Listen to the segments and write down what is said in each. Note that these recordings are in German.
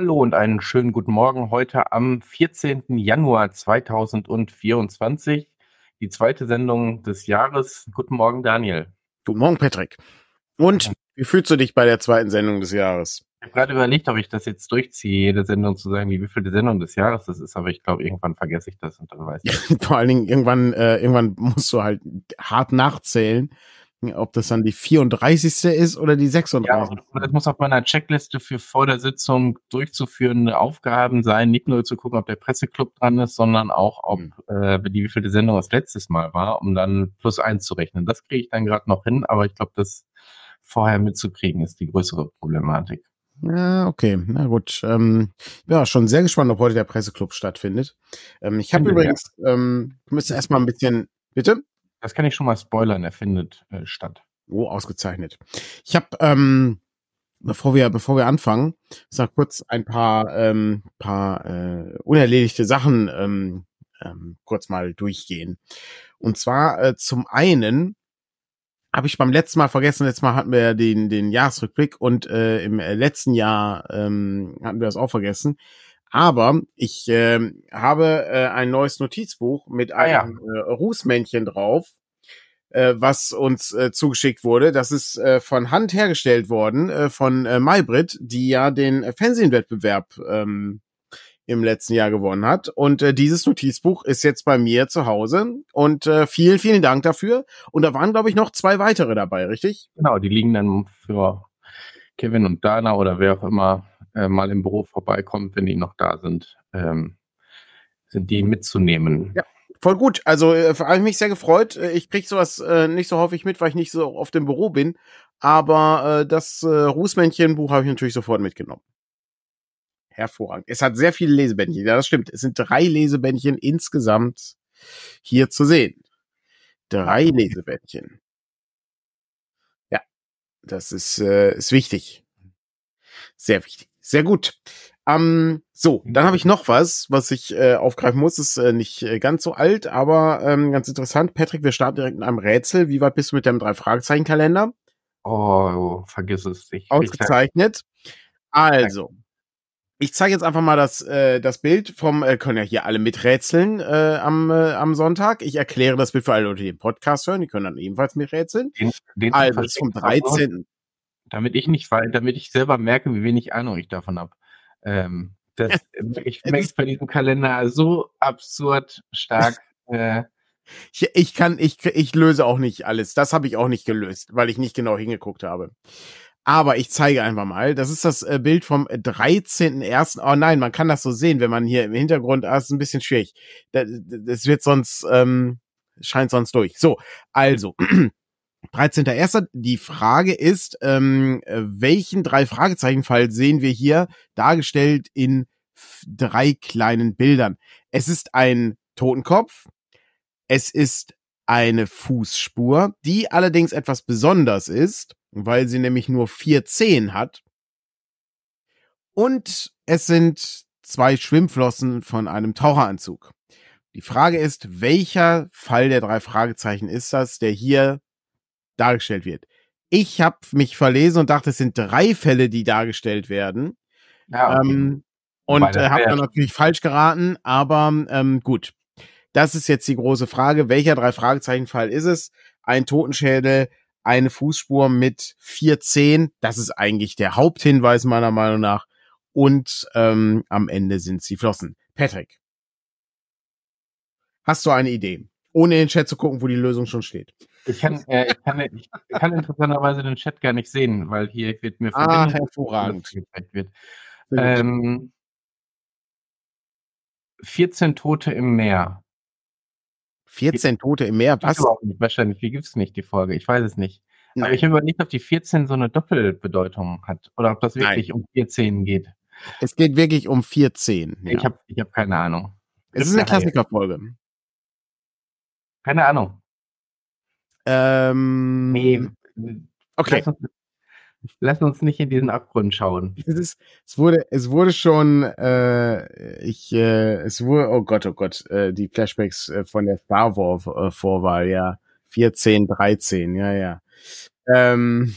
Hallo und einen schönen guten Morgen heute am 14. Januar 2024. Die zweite Sendung des Jahres. Guten Morgen, Daniel. Guten Morgen, Patrick. Und wie fühlst du dich bei der zweiten Sendung des Jahres? Ich habe gerade überlegt, ob ich das jetzt durchziehe, jede Sendung zu sagen, wie viel die Sendung des Jahres das ist, aber ich glaube, irgendwann vergesse ich das und dann weiß ich. Vor allen Dingen, irgendwann, äh, irgendwann musst du halt hart nachzählen, ob das dann die 34. ist oder die 36. Ja, das muss auf meiner Checkliste für vor der Sitzung durchzuführende Aufgaben sein, nicht nur zu gucken, ob der Presseclub dran ist, sondern auch, ob mhm. äh, die wievielte Sendung das letztes Mal war, um dann plus eins zu rechnen. Das kriege ich dann gerade noch hin, aber ich glaube, das vorher mitzukriegen ist die größere Problematik. Ja, okay, na gut. Ähm, ja, schon sehr gespannt, ob heute der Presseclub stattfindet. Ähm, ich habe übrigens, ja. ähm, müssen erstmal ein bisschen, bitte? Das kann ich schon mal spoilern, er findet äh, statt. Oh, ausgezeichnet. Ich habe, ähm, bevor wir, bevor wir anfangen, sag kurz ein paar, ähm, paar äh, unerledigte Sachen ähm, ähm, kurz mal durchgehen. Und zwar äh, zum einen habe ich beim letzten Mal vergessen, letztes Mal hatten wir ja den, den Jahresrückblick und äh, im äh, letzten Jahr ähm, hatten wir das auch vergessen. Aber ich äh, habe äh, ein neues Notizbuch mit einem ah, ja. äh, Rußmännchen drauf, äh, was uns äh, zugeschickt wurde. Das ist äh, von Hand hergestellt worden, äh, von äh, Maybrit, die ja den Fernsehwettbewerb ähm, im letzten Jahr gewonnen hat. Und äh, dieses Notizbuch ist jetzt bei mir zu Hause. Und äh, vielen, vielen Dank dafür. Und da waren, glaube ich, noch zwei weitere dabei, richtig? Genau, die liegen dann für Kevin und Dana oder wer auch immer äh, mal im Büro vorbeikommt, wenn die noch da sind, ähm, sind die mitzunehmen. Ja. Voll gut. Also äh, habe ich mich sehr gefreut. Äh, ich krieg sowas äh, nicht so häufig mit, weil ich nicht so oft im Büro bin. Aber äh, das äh, Rußmännchen-Buch habe ich natürlich sofort mitgenommen hervorragend. Es hat sehr viele Lesebändchen. Ja, das stimmt. Es sind drei Lesebändchen insgesamt hier zu sehen. Drei Lesebändchen. Ja, das ist, äh, ist wichtig. Sehr wichtig. Sehr gut. Ähm, so, dann habe ich noch was, was ich äh, aufgreifen muss. Ist äh, nicht äh, ganz so alt, aber ähm, ganz interessant. Patrick, wir starten direkt in einem Rätsel. Wie weit bist du mit deinem Drei-Fragezeichen-Kalender? Oh, vergiss es. nicht. Ausgezeichnet. Also, ich zeige jetzt einfach mal das, äh, das Bild vom, äh, können ja hier alle miträtseln äh, am, äh, am Sonntag. Ich erkläre das Bild für alle Leute, die den Podcast hören, die können dann ebenfalls miträtseln. Den, den also ist vom 13. Damit ich nicht, weil, damit ich selber merke, wie wenig Ahnung ich davon habe. Ähm, das, ich merke bei diesem Kalender so absurd stark. äh, ich, ich kann, ich, ich löse auch nicht alles. Das habe ich auch nicht gelöst, weil ich nicht genau hingeguckt habe. Aber ich zeige einfach mal. Das ist das äh, Bild vom 13.01. Oh nein, man kann das so sehen, wenn man hier im Hintergrund, ah, ist ein bisschen schwierig. Das, das wird sonst, ähm, scheint sonst durch. So, also. 13.01. Die Frage ist, ähm, welchen drei Fragezeichenfall sehen wir hier dargestellt in drei kleinen Bildern? Es ist ein Totenkopf. Es ist eine Fußspur, die allerdings etwas besonders ist weil sie nämlich nur vier Zehen hat. Und es sind zwei Schwimmflossen von einem Taucheranzug. Die Frage ist, welcher Fall der drei Fragezeichen ist das, der hier dargestellt wird? Ich habe mich verlesen und dachte, es sind drei Fälle, die dargestellt werden. Ja, okay. ähm, und äh, habe dann natürlich falsch geraten, aber ähm, gut. Das ist jetzt die große Frage. Welcher drei Fragezeichen Fall ist es? Ein Totenschädel, eine Fußspur mit vier Zehen. Das ist eigentlich der Haupthinweis meiner Meinung nach. Und ähm, am Ende sind sie Flossen. Patrick, hast du eine Idee? Ohne in den Chat zu gucken, wo die Lösung schon steht. Ich kann, äh, ich kann, ich kann interessanterweise den Chat gar nicht sehen, weil hier wird mir ah, hervorragend. Wird. Ähm, 14 Tote im Meer. 14 Tote im Meer, was? Nicht, wahrscheinlich, wie gibt's nicht die Folge? Ich weiß es nicht. Nein. Aber ich habe überlegt, ob die 14 so eine Doppelbedeutung hat oder ob das wirklich Nein. um 14 geht. Es geht wirklich um 14. Ja. Ich habe ich hab keine Ahnung. Es ist eine Klassikerfolge. Keine Ahnung. Ähm, nee. Okay. Lass uns, lass uns, nicht in diesen Abgrund schauen. Es, ist, es wurde, es wurde schon, äh, ich, äh, es wurde, oh Gott, oh Gott, äh, die Flashbacks äh, von der Star Wars äh, Vorwahl, ja. 14, 13, ja, ja. Ähm,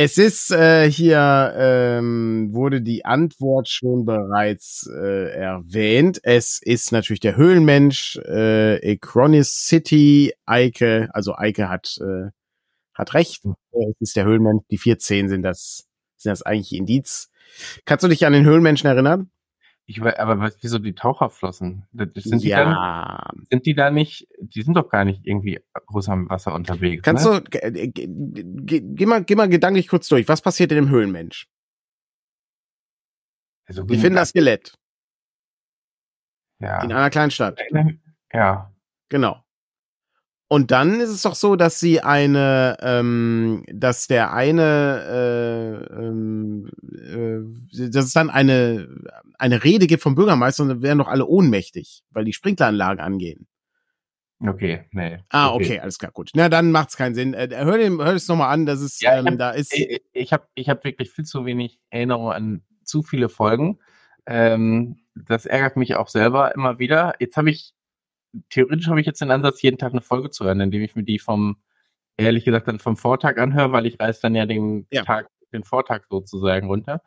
Es ist äh, hier, ähm, wurde die Antwort schon bereits äh, erwähnt. Es ist natürlich der Höhlenmensch, äh, Acronis City, Eike, also Eike hat, äh, hat recht. Es ist der Höhlenmensch. Die 14 sind das, sind das eigentlich Indiz. Kannst du dich an den Höhlenmenschen erinnern? Ich aber was, wieso die Taucherflossen? Sind die, ja. dann, sind die da nicht, die sind doch gar nicht irgendwie groß am Wasser unterwegs. Kannst ne? du, geh, geh, mal, geh mal gedanklich kurz durch. Was passiert in dem Höhlenmensch? Also, Wir finden das Skelett ja. in einer kleinen Stadt. Ja. Genau. Und dann ist es doch so, dass sie eine, ähm, dass der eine, äh, ähm, äh, dass es dann eine, eine Rede gibt vom Bürgermeister und dann werden doch alle ohnmächtig, weil die Sprinkleranlagen angehen. Okay, nee. Ah, okay, okay alles klar, gut. Na, dann macht's keinen Sinn. Äh, hör, den, hör es nochmal an, das ist, ja, ähm, hab, da ist. Ich, ich habe ich hab wirklich viel zu wenig Erinnerung an zu viele Folgen. Ähm, das ärgert mich auch selber immer wieder. Jetzt habe ich theoretisch habe ich jetzt den Ansatz, jeden Tag eine Folge zu hören, indem ich mir die vom, ehrlich gesagt, dann vom Vortag anhöre, weil ich reiß dann ja den Ja. Tag, den Vortag sozusagen runter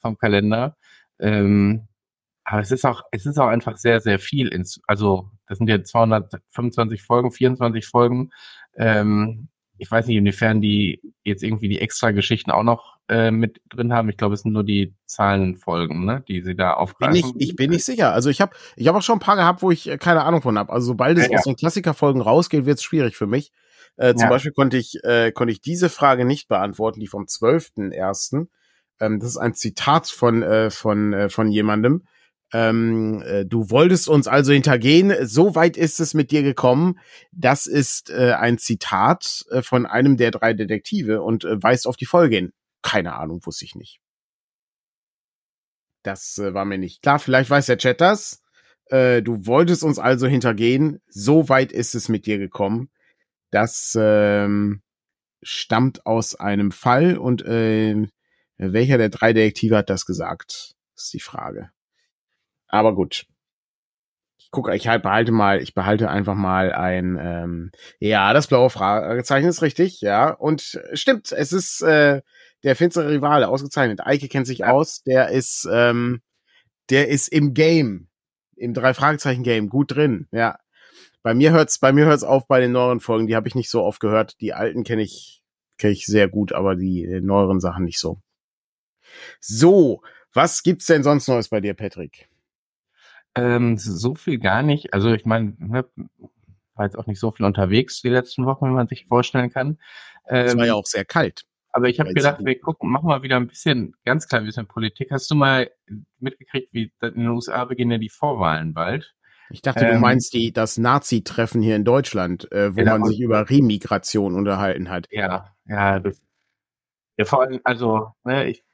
vom Kalender. Ähm, aber es ist auch, es ist auch einfach sehr, sehr viel ins, also, das sind ja 225 Folgen, 24 Folgen. Ähm, ich weiß nicht, inwiefern die jetzt irgendwie die extra Geschichten auch noch äh, mit drin haben. Ich glaube, es sind nur die Zahlenfolgen, ne, die sie da Bin aufgreifen. ich, ich bin nicht sicher. Also ich habe ich hab auch schon ein paar gehabt, wo ich äh, keine Ahnung von habe. Also sobald es ja. aus den Klassikerfolgen rausgeht, wird es schwierig für mich. Äh, zum Ja. Beispiel konnte ich, äh, konnte ich diese Frage nicht beantworten, die vom 12.01. Ähm, das ist ein Zitat von, äh, von, äh, von jemandem. Ähm, äh, du wolltest uns also hintergehen, so weit ist es mit dir gekommen. Das ist äh, ein Zitat äh, von einem der drei Detektive und äh, weist auf die Folge hin. Keine Ahnung, wusste ich nicht. Das äh, war mir nicht klar. Vielleicht weiß der Chat das. Du wolltest uns also hintergehen. So weit ist es mit dir gekommen. Das ähm, stammt aus einem Fall und welcher der drei Detektive hat das gesagt? Ist die Frage. Aber gut. Ich gucke, ich halt behalte mal, ich behalte einfach mal ein, ähm, ja, das blaue Fragezeichen ist richtig, ja. Und äh, stimmt, es ist äh, der finstere Rivale, ausgezeichnet. Eike kennt sich aus, der ist, ähm, der ist im Game, im drei Fragezeichen Game gut drin, ja. Bei mir hört's, bei mir hört's auf bei den neueren Folgen, die habe ich nicht so oft gehört. Die alten kenne ich, kenne ich sehr gut, aber die äh, neueren Sachen nicht so. So, was gibt's denn sonst Neues bei dir, Patrick? Ähm, so viel gar nicht. Also ich meine, ne, war jetzt auch nicht so viel unterwegs die letzten Wochen, wie man sich vorstellen kann. Es Ähm, war ja auch sehr kalt. aber ich habe gedacht, wir gucken, machen mal wieder ein bisschen, ganz klein bisschen Politik. Hast du mal mitgekriegt, wie in den USA beginnen ja die Vorwahlen bald? Ich dachte, du ähm, meinst die, das Nazi-Treffen hier in Deutschland, äh, wo Ja, man sich über Remigration unterhalten hat. Ja, ja, das. Ja, vor allem, also, ne, ich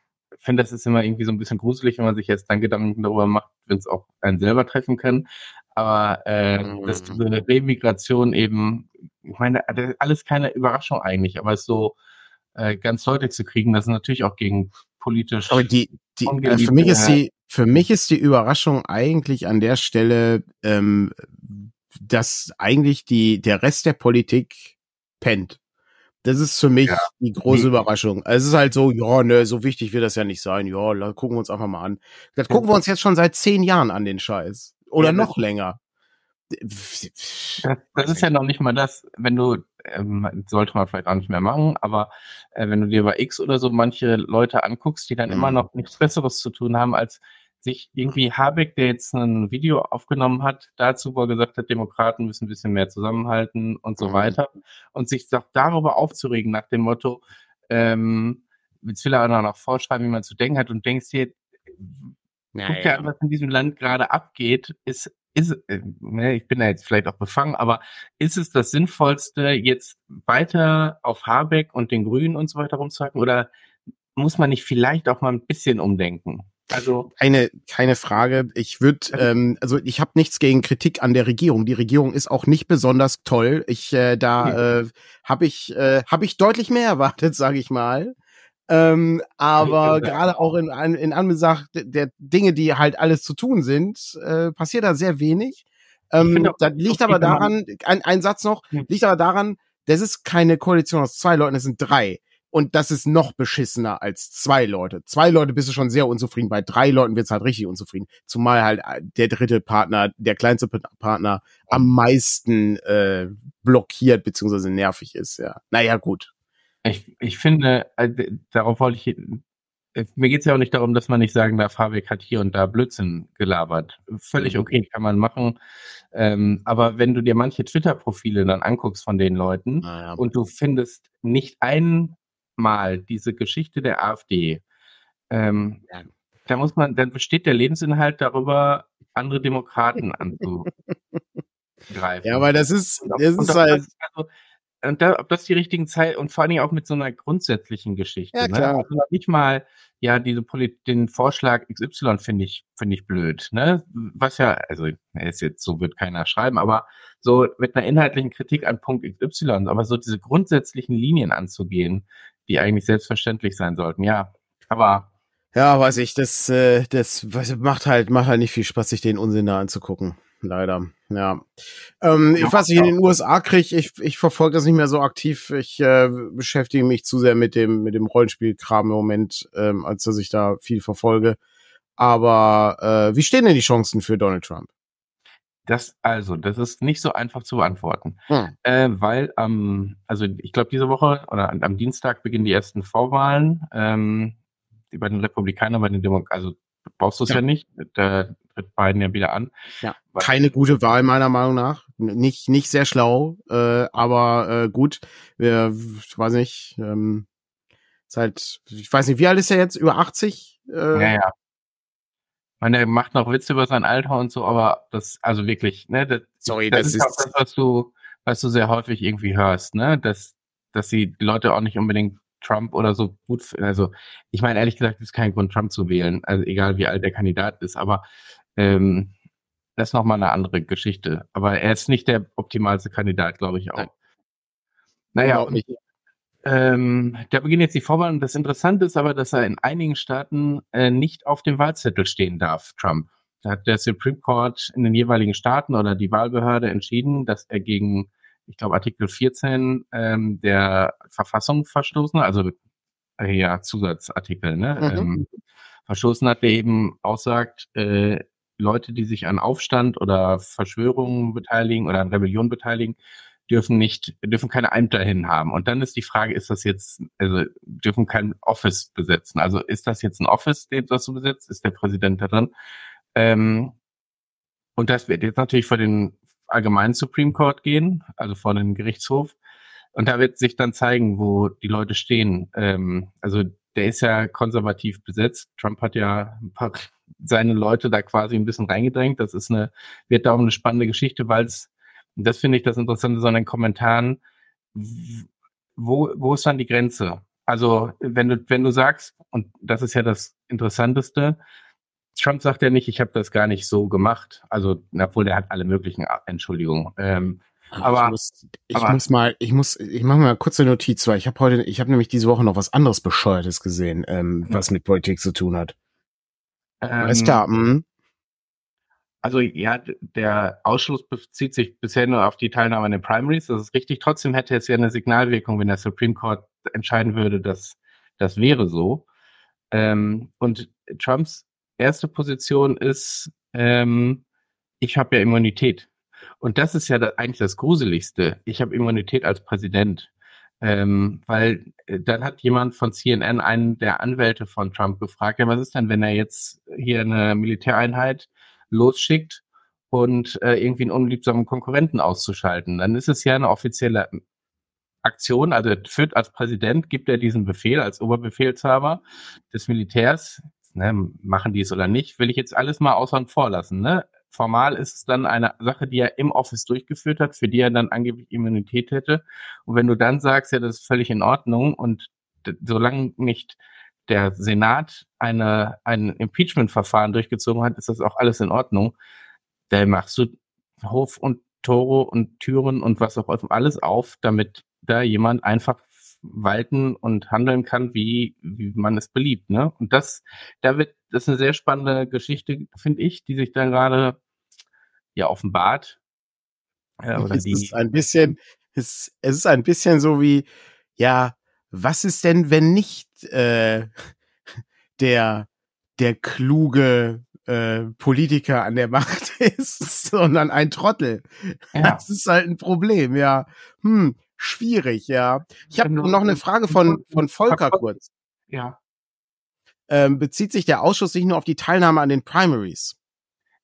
finde, das ist immer irgendwie so ein bisschen gruselig, wenn man sich jetzt dann Gedanken darüber macht, wenn es auch einen selber treffen kann. Aber äh, Mhm. dass diese Remigration eben, ich meine, das ist alles keine Überraschung eigentlich, aber es so äh, ganz deutlich zu kriegen, dass es natürlich auch gegen politisch. Aber die, die, äh, für mich ist die, für mich ist die Überraschung eigentlich an der Stelle, ähm, dass eigentlich die, der Rest der Politik pennt. Das ist für mich Ja. die große. Überraschung. Also es ist halt so, ja, ne, so wichtig wird das ja nicht sein. Ja, gucken wir uns einfach mal an. Das gucken wir uns jetzt schon seit zehn Jahren an, den Scheiß. Oder Ja, noch länger. Das, das ist ja noch nicht mal das, wenn du, ähm, sollte man vielleicht auch nicht mehr machen, aber äh, wenn du dir bei X oder so manche Leute anguckst, die dann Mhm. immer noch nichts Besseres zu tun haben, als sich irgendwie Habeck, der jetzt ein Video aufgenommen hat, dazu, wo er gesagt hat, Demokraten müssen ein bisschen mehr zusammenhalten und so Mhm. weiter, und sich doch darüber aufzuregen nach dem Motto, ähm, jetzt will er auch noch vorschreiben, wie man zu denken hat und denkst dir, guck dir an, was in diesem Land gerade abgeht, ist, ist, äh, ne, ich bin da jetzt vielleicht auch befangen, aber ist es das Sinnvollste, jetzt weiter auf Habeck und den Grünen und so weiter rumzuhacken oder muss man nicht vielleicht auch mal ein bisschen umdenken? Also, Keine, keine Frage. Ich würde, ähm, also ich habe nichts gegen Kritik an der Regierung. Die Regierung ist auch nicht besonders toll. Ich äh, da äh, habe ich äh, habe ich deutlich mehr erwartet, sage ich mal. Ähm, aber gerade auch in, in Anbetracht der Dinge, die halt alles zu tun sind, äh, passiert da sehr wenig. Ähm, auch, das liegt aber daran, ein, ein Satz noch, Hm. liegt aber daran, das ist keine Koalition aus zwei Leuten, es sind drei. Und das ist noch beschissener als zwei Leute. Zwei Leute bist du schon sehr unzufrieden, bei drei Leuten wird's halt richtig unzufrieden. Zumal halt äh, der dritte Partner, der kleinste Partner am meisten äh, blockiert beziehungsweise nervig ist, ja. Naja, gut. Ich, ich finde, äh, darauf wollte ich, äh, mir geht's ja auch nicht darum, dass man nicht sagen darf, Habeck hat hier und da Blödsinn gelabert. Völlig okay, kann man machen. Ähm, aber wenn du dir manche Twitter-Profile dann anguckst von den Leuten ja. und du findest nicht einen mal diese Geschichte der AfD, ähm, ja. da muss man, dann besteht der Lebensinhalt darüber, andere Demokraten anzugreifen. Ja, aber das ist, das ist halt. Also, und da, ob das die richtigen Zeit und vor allen Dingen auch mit so einer grundsätzlichen Geschichte. Ja, ne? klar. Ne? Also nicht mal, ja, diese Polit den Vorschlag XY finde ich, finde ich blöd, ne? Was ja, also, ist jetzt, so wird keiner schreiben, aber so mit einer inhaltlichen Kritik an Punkt XY, aber so diese grundsätzlichen Linien anzugehen, die eigentlich selbstverständlich sein sollten. Ja, aber ja, weiß ich, das, äh, das macht halt, macht halt nicht viel Spaß, sich den Unsinn da anzugucken. Leider, ja. Ähm, ja was ich in den USA kriege, ich, ich verfolge das nicht mehr so aktiv. Ich äh, beschäftige mich zu sehr mit dem, mit dem Rollenspielkram im Moment, ähm, als dass ich da viel verfolge. Aber äh, wie stehen denn die Chancen für Donald Trump? Das, also, das ist nicht so einfach zu beantworten. Hm. Äh, weil ähm, also ich glaube, diese Woche oder am, am Dienstag beginnen die ersten Vorwahlen. Ähm, bei den Republikanern, bei den Demokraten, also brauchst du es ja. ja. nicht. Da tritt Biden ja wieder an. Ja. Keine gute Wahl meiner Meinung nach. Nicht, nicht sehr schlau, äh, aber äh, gut. Wir, ich weiß nicht, ähm, halt, ich weiß nicht, wie alt ist er jetzt? Über 80? Äh, ja, ja meine, er macht noch Witze über sein Alter und so, aber das, also wirklich, ne, das, Sorry, das, das ist auch das, was du, was du sehr häufig irgendwie hörst, ne, dass, dass die Leute auch nicht unbedingt Trump oder so gut, also ich meine, ehrlich gesagt, ist kein Grund, Trump zu wählen, also egal wie alt der Kandidat ist, aber ähm, das ist nochmal eine andere Geschichte. Aber er ist nicht der optimalste Kandidat, glaube ich auch. Nein. Naja, und, ähm, da beginnen jetzt die Vorwahlen. Das Interessante ist aber, dass er in einigen Staaten äh, nicht auf dem Wahlzettel stehen darf, Trump. Da hat der Supreme Court in den jeweiligen Staaten oder die Wahlbehörde entschieden, dass er gegen, ich glaube, Artikel 14 ähm, der Verfassung verstoßen, also äh, ja, Zusatzartikel, ne? Mhm. Ähm, verstoßen hat, der eben aussagt, äh, Leute, die sich an Aufstand oder Verschwörungen beteiligen oder an Rebellion beteiligen, dürfen nicht, dürfen keine Ämter hin haben. Und dann ist die Frage, ist das jetzt, also dürfen kein Office besetzen. Also ist das jetzt ein Office, den das du besetzt? Ist der Präsident da drin? Ähm, und das wird jetzt natürlich vor den allgemeinen Supreme Court gehen, also vor den Gerichtshof. Und da wird sich dann zeigen, wo die Leute stehen. Ähm, also der ist ja konservativ besetzt. Trump hat ja ein paar seine Leute da quasi ein bisschen reingedrängt. Das ist eine, wird da auch eine spannende Geschichte, weil es und das finde ich das Interessante so in den Kommentaren. Wo, wo ist dann die Grenze? Also, wenn du, wenn du sagst, und das ist ja das Interessanteste, Trump sagt ja nicht, ich habe das gar nicht so gemacht. Also, obwohl der hat alle möglichen Entschuldigungen. Ähm, aber ich, muss, ich aber, muss mal, ich muss, ich mache mal kurze Notiz, weil ich habe heute, ich habe nämlich diese Woche noch was anderes Bescheuertes gesehen, ähm, was mit Politik zu tun hat. Ähm, Alles klar. Mh. Also ja, der Ausschluss bezieht sich bisher nur auf die Teilnahme an den Primaries. Das ist richtig. Trotzdem hätte es ja eine Signalwirkung, wenn der Supreme Court entscheiden würde, dass das wäre so. Ähm, und Trumps erste Position ist, ähm, ich habe ja Immunität. Und das ist ja da eigentlich das Gruseligste. Ich habe Immunität als Präsident. Ähm, weil äh, dann hat jemand von CNN einen der Anwälte von Trump gefragt, ja, was ist denn, wenn er jetzt hier eine Militäreinheit losschickt und äh, irgendwie einen unliebsamen Konkurrenten auszuschalten. Dann ist es ja eine offizielle Aktion, also führt als Präsident, gibt er diesen Befehl als Oberbefehlshaber des Militärs, ne, machen die es oder nicht, will ich jetzt alles mal außer und vor lassen. Ne? Formal ist es dann eine Sache, die er im Office durchgeführt hat, für die er dann angeblich Immunität hätte. Und wenn du dann sagst, ja, das ist völlig in Ordnung und solange nicht der Senat eine, ein Impeachment-Verfahren durchgezogen hat, ist das auch alles in Ordnung. Da machst du Hof und Tore und Türen und was auch immer alles auf, damit da jemand einfach walten und handeln kann, wie, wie man es beliebt. Ne? Und das, da wird, das ist eine sehr spannende Geschichte, finde ich, die sich da gerade ja offenbart. Ja, oder es die, ist ein bisschen, es, es ist ein bisschen so wie, ja, was ist denn, wenn nicht äh, der, der kluge äh, Politiker an der Macht ist, sondern ein Trottel. Ja. Das ist halt ein Problem, ja. Hm, schwierig, ja. Ich habe noch eine Frage von, von Volker kurz. Ja. Ähm, bezieht sich der Ausschuss nicht nur auf die Teilnahme an den Primaries?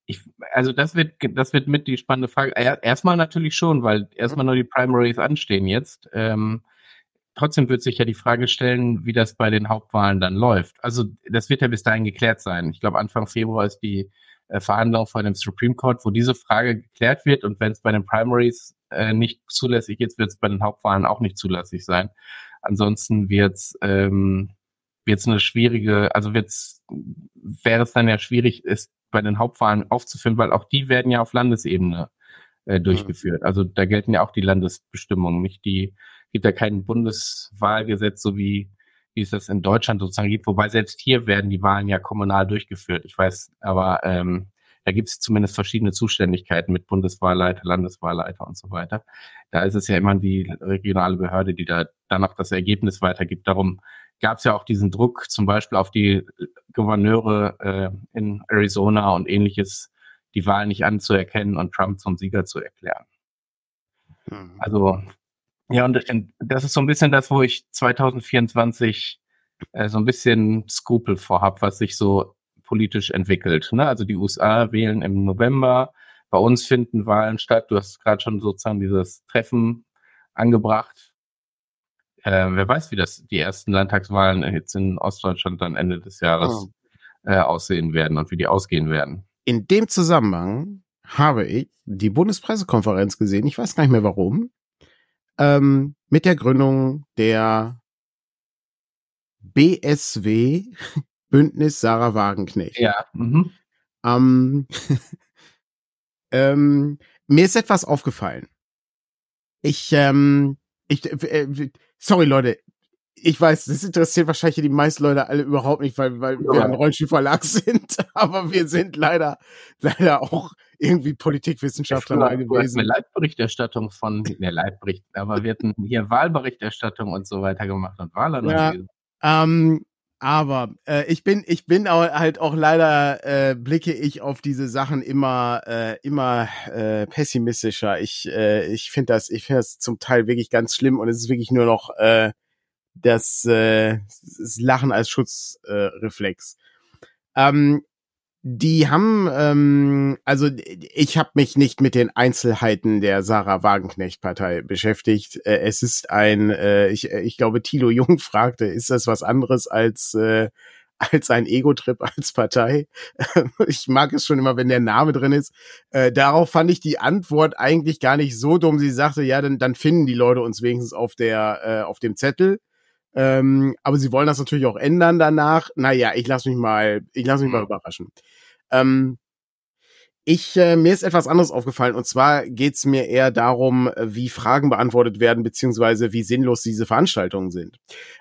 Ich, also das wird, das wird mit die spannende Frage. Erstmal natürlich schon, weil erstmal nur die Primaries anstehen jetzt. Ähm, trotzdem wird sich ja die Frage stellen, wie das bei den Hauptwahlen dann läuft. Also das wird ja bis dahin geklärt sein. Ich glaube, Anfang Februar ist die äh, Verhandlung vor dem Supreme Court, wo diese Frage geklärt wird. Und wenn es bei den Primaries äh, nicht zulässig ist, wird es bei den Hauptwahlen auch nicht zulässig sein. Ansonsten wird es ähm, wird's eine schwierige, also wird's, wäre es dann ja schwierig, es bei den Hauptwahlen aufzuführen, weil auch die werden ja auf Landesebene äh, durchgeführt. Also da gelten ja auch die Landesbestimmungen, nicht die gibt ja kein Bundeswahlgesetz, so wie, wie es das in Deutschland sozusagen gibt. Wobei selbst hier werden die Wahlen ja kommunal durchgeführt. Ich weiß, aber ähm, da gibt es zumindest verschiedene Zuständigkeiten mit Bundeswahlleiter, Landeswahlleiter und so weiter. Da ist es ja immer die regionale Behörde, die da dann auch das Ergebnis weitergibt. Darum gab es ja auch diesen Druck zum Beispiel auf die Gouverneure äh, in Arizona und ähnliches, die Wahl nicht anzuerkennen und Trump zum Sieger zu erklären. Mhm. Also ja, und das ist so ein bisschen das, wo ich 2024 äh, so ein bisschen Skrupel vorhab, was sich so politisch entwickelt. Ne? Also die USA wählen im November, bei uns finden Wahlen statt. Du hast gerade schon sozusagen dieses Treffen angebracht. Äh, wer weiß, wie das die ersten Landtagswahlen jetzt in Ostdeutschland dann Ende des Jahres oh. äh, aussehen werden und wie die ausgehen werden. In dem Zusammenhang habe ich die Bundespressekonferenz gesehen. Ich weiß gar nicht mehr warum ähm, mit der Gründung der BSW Bündnis Sarah Wagenknecht. Ja. Mhm. Ähm, ähm, mir ist etwas aufgefallen. Ich, ähm, ich, äh, sorry Leute, ich weiß, das interessiert wahrscheinlich die meisten Leute alle überhaupt nicht, weil, weil ja. wir ein Rollstuhlverlag sind, aber wir sind leider, leider auch irgendwie Politikwissenschaftler gewesen. Eine Leitberichterstattung von, ne, Leitbericht, aber wir hatten hier Wahlberichterstattung und so weiter gemacht und Wahlanalyse. Ja, ähm, aber äh, ich bin, ich bin auch, halt auch leider äh, blicke ich auf diese Sachen immer, äh, immer äh, pessimistischer. Ich, äh, ich finde das, ich finde das zum Teil wirklich ganz schlimm und es ist wirklich nur noch äh, das, äh, das Lachen als Schutzreflex. Äh, ähm, die haben, ähm, also ich habe mich nicht mit den Einzelheiten der Sarah Wagenknecht-Partei beschäftigt. Äh, es ist ein, äh, ich, ich glaube, Thilo Jung fragte, ist das was anderes als äh, als ein Ego-Trip als Partei. ich mag es schon immer, wenn der Name drin ist. Äh, darauf fand ich die Antwort eigentlich gar nicht so dumm. Sie sagte, ja, dann, dann finden die Leute uns wenigstens auf der äh, auf dem Zettel. Ähm, aber sie wollen das natürlich auch ändern danach. Naja, ich lasse mich mal, ich lasse mich mal mhm. überraschen. Ähm, ich, äh, mir ist etwas anderes aufgefallen und zwar geht's mir eher darum, wie Fragen beantwortet werden, beziehungsweise wie sinnlos diese Veranstaltungen sind.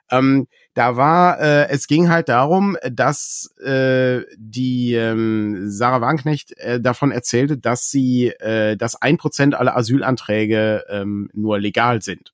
Ähm, da war, äh, es ging halt darum, dass äh, die ähm, Sarah Wagenknecht äh, davon erzählte, dass sie, äh, dass ein Prozent aller Asylanträge ähm, nur legal sind.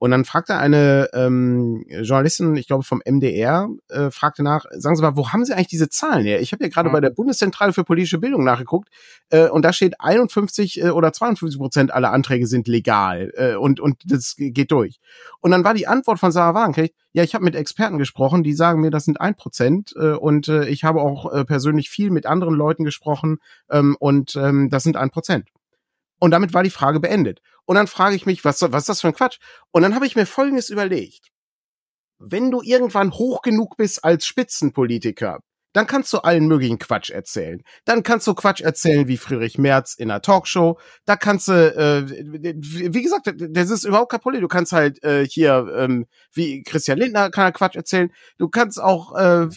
Und dann fragte eine ähm, Journalistin, ich glaube vom MDR, äh, fragte nach, sagen Sie mal, wo haben Sie eigentlich diese Zahlen her? Ich habe ja gerade mhm. bei der Bundeszentrale für politische Bildung nachgeguckt äh, und da steht 51 äh, oder 52 Prozent aller Anträge sind legal äh, und, und das geht durch. Und dann war die Antwort von Sarah Wagenknecht, ja, ich habe mit Experten gesprochen, die sagen mir, das sind ein Prozent äh, und äh, ich habe auch äh, persönlich viel mit anderen Leuten gesprochen ähm, und ähm, das sind ein Prozent. Und damit war die Frage beendet. Und dann frage ich mich, was, was ist das für ein Quatsch? Und dann habe ich mir Folgendes überlegt. Wenn du irgendwann hoch genug bist als Spitzenpolitiker, dann kannst du allen möglichen Quatsch erzählen. Dann kannst du Quatsch erzählen wie Friedrich Merz in einer Talkshow. Da kannst du, äh, wie gesagt, das ist überhaupt kein Problem. Du kannst halt äh, hier, ähm, wie Christian Lindner kann er Quatsch erzählen. Du kannst auch, äh,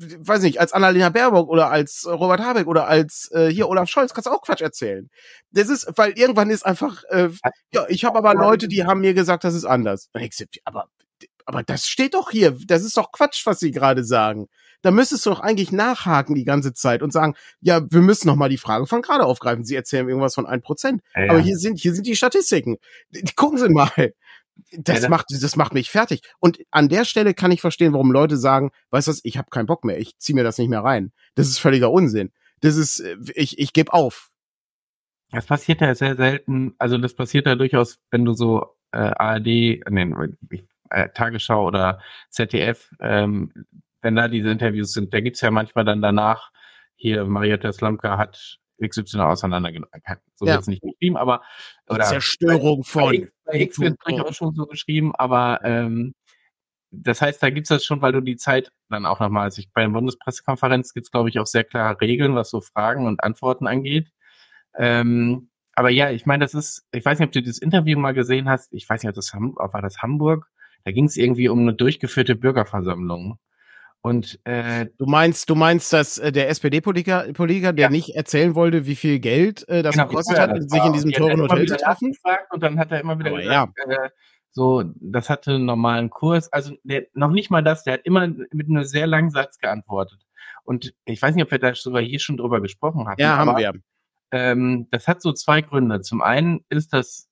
weiß nicht, als Annalena Baerbock oder als Robert Habeck oder als äh, hier Olaf Scholz kannst du auch Quatsch erzählen. Das ist, weil irgendwann ist einfach, äh, ja, ich habe aber Leute, die haben mir gesagt, das ist anders. Aber, aber das steht doch hier, das ist doch Quatsch, was sie gerade sagen. Da müsstest du doch eigentlich nachhaken die ganze Zeit und sagen, ja, wir müssen noch mal die Frage von gerade aufgreifen. Sie erzählen irgendwas von ein Prozent. Ja, ja. Aber hier sind, hier sind die Statistiken. Gucken Sie mal. Das ja, das macht das macht mich fertig. Und an der Stelle kann ich verstehen, warum Leute sagen, weißt du was, ich habe keinen Bock mehr, ich zieh mir das nicht mehr rein. Das ist völliger Unsinn. Das ist äh, ich ich gebe auf. Das passiert ja sehr selten. Also das passiert ja durchaus, wenn du so äh, ARD, nee, äh, Tagesschau oder ZDF, ähm, wenn da diese Interviews sind, da gibt's ja manchmal dann danach, hier Marietta Slomka hat XY auseinandergenommen. So ja. es nicht geschrieben, aber oder Zerstörung von. X wird durchaus schon so geschrieben, aber ähm, das heißt, da gibt's das schon, weil du die Zeit dann auch nochmal, also ich, bei der Bundespressekonferenz gibt's glaube ich, auch sehr klare Regeln, was so Fragen und Antworten angeht. Ähm, aber ja, ich meine, das ist, ich weiß nicht, ob du das Interview mal gesehen hast, ich weiß nicht, ob das war das Hamburg, da ging es irgendwie um eine durchgeführte Bürgerversammlung. Und äh, du meinst, du meinst, dass äh, der SPD-Politiker, Politiker, der ja. nicht erzählen wollte, wie viel Geld äh, das genau, gekostet hat, das sich in diesem teuren Hotel zu treffen? Und dann hat er immer wieder gesagt, ja. äh, so, das hatte einen normalen Kurs. Also der, noch nicht mal das, der hat immer mit einem sehr langen Satz geantwortet. Und ich weiß nicht, ob wir da sogar hier schon drüber gesprochen haben. Ja, haben wir. Ähm, das hat so zwei Gründe. Zum einen ist das,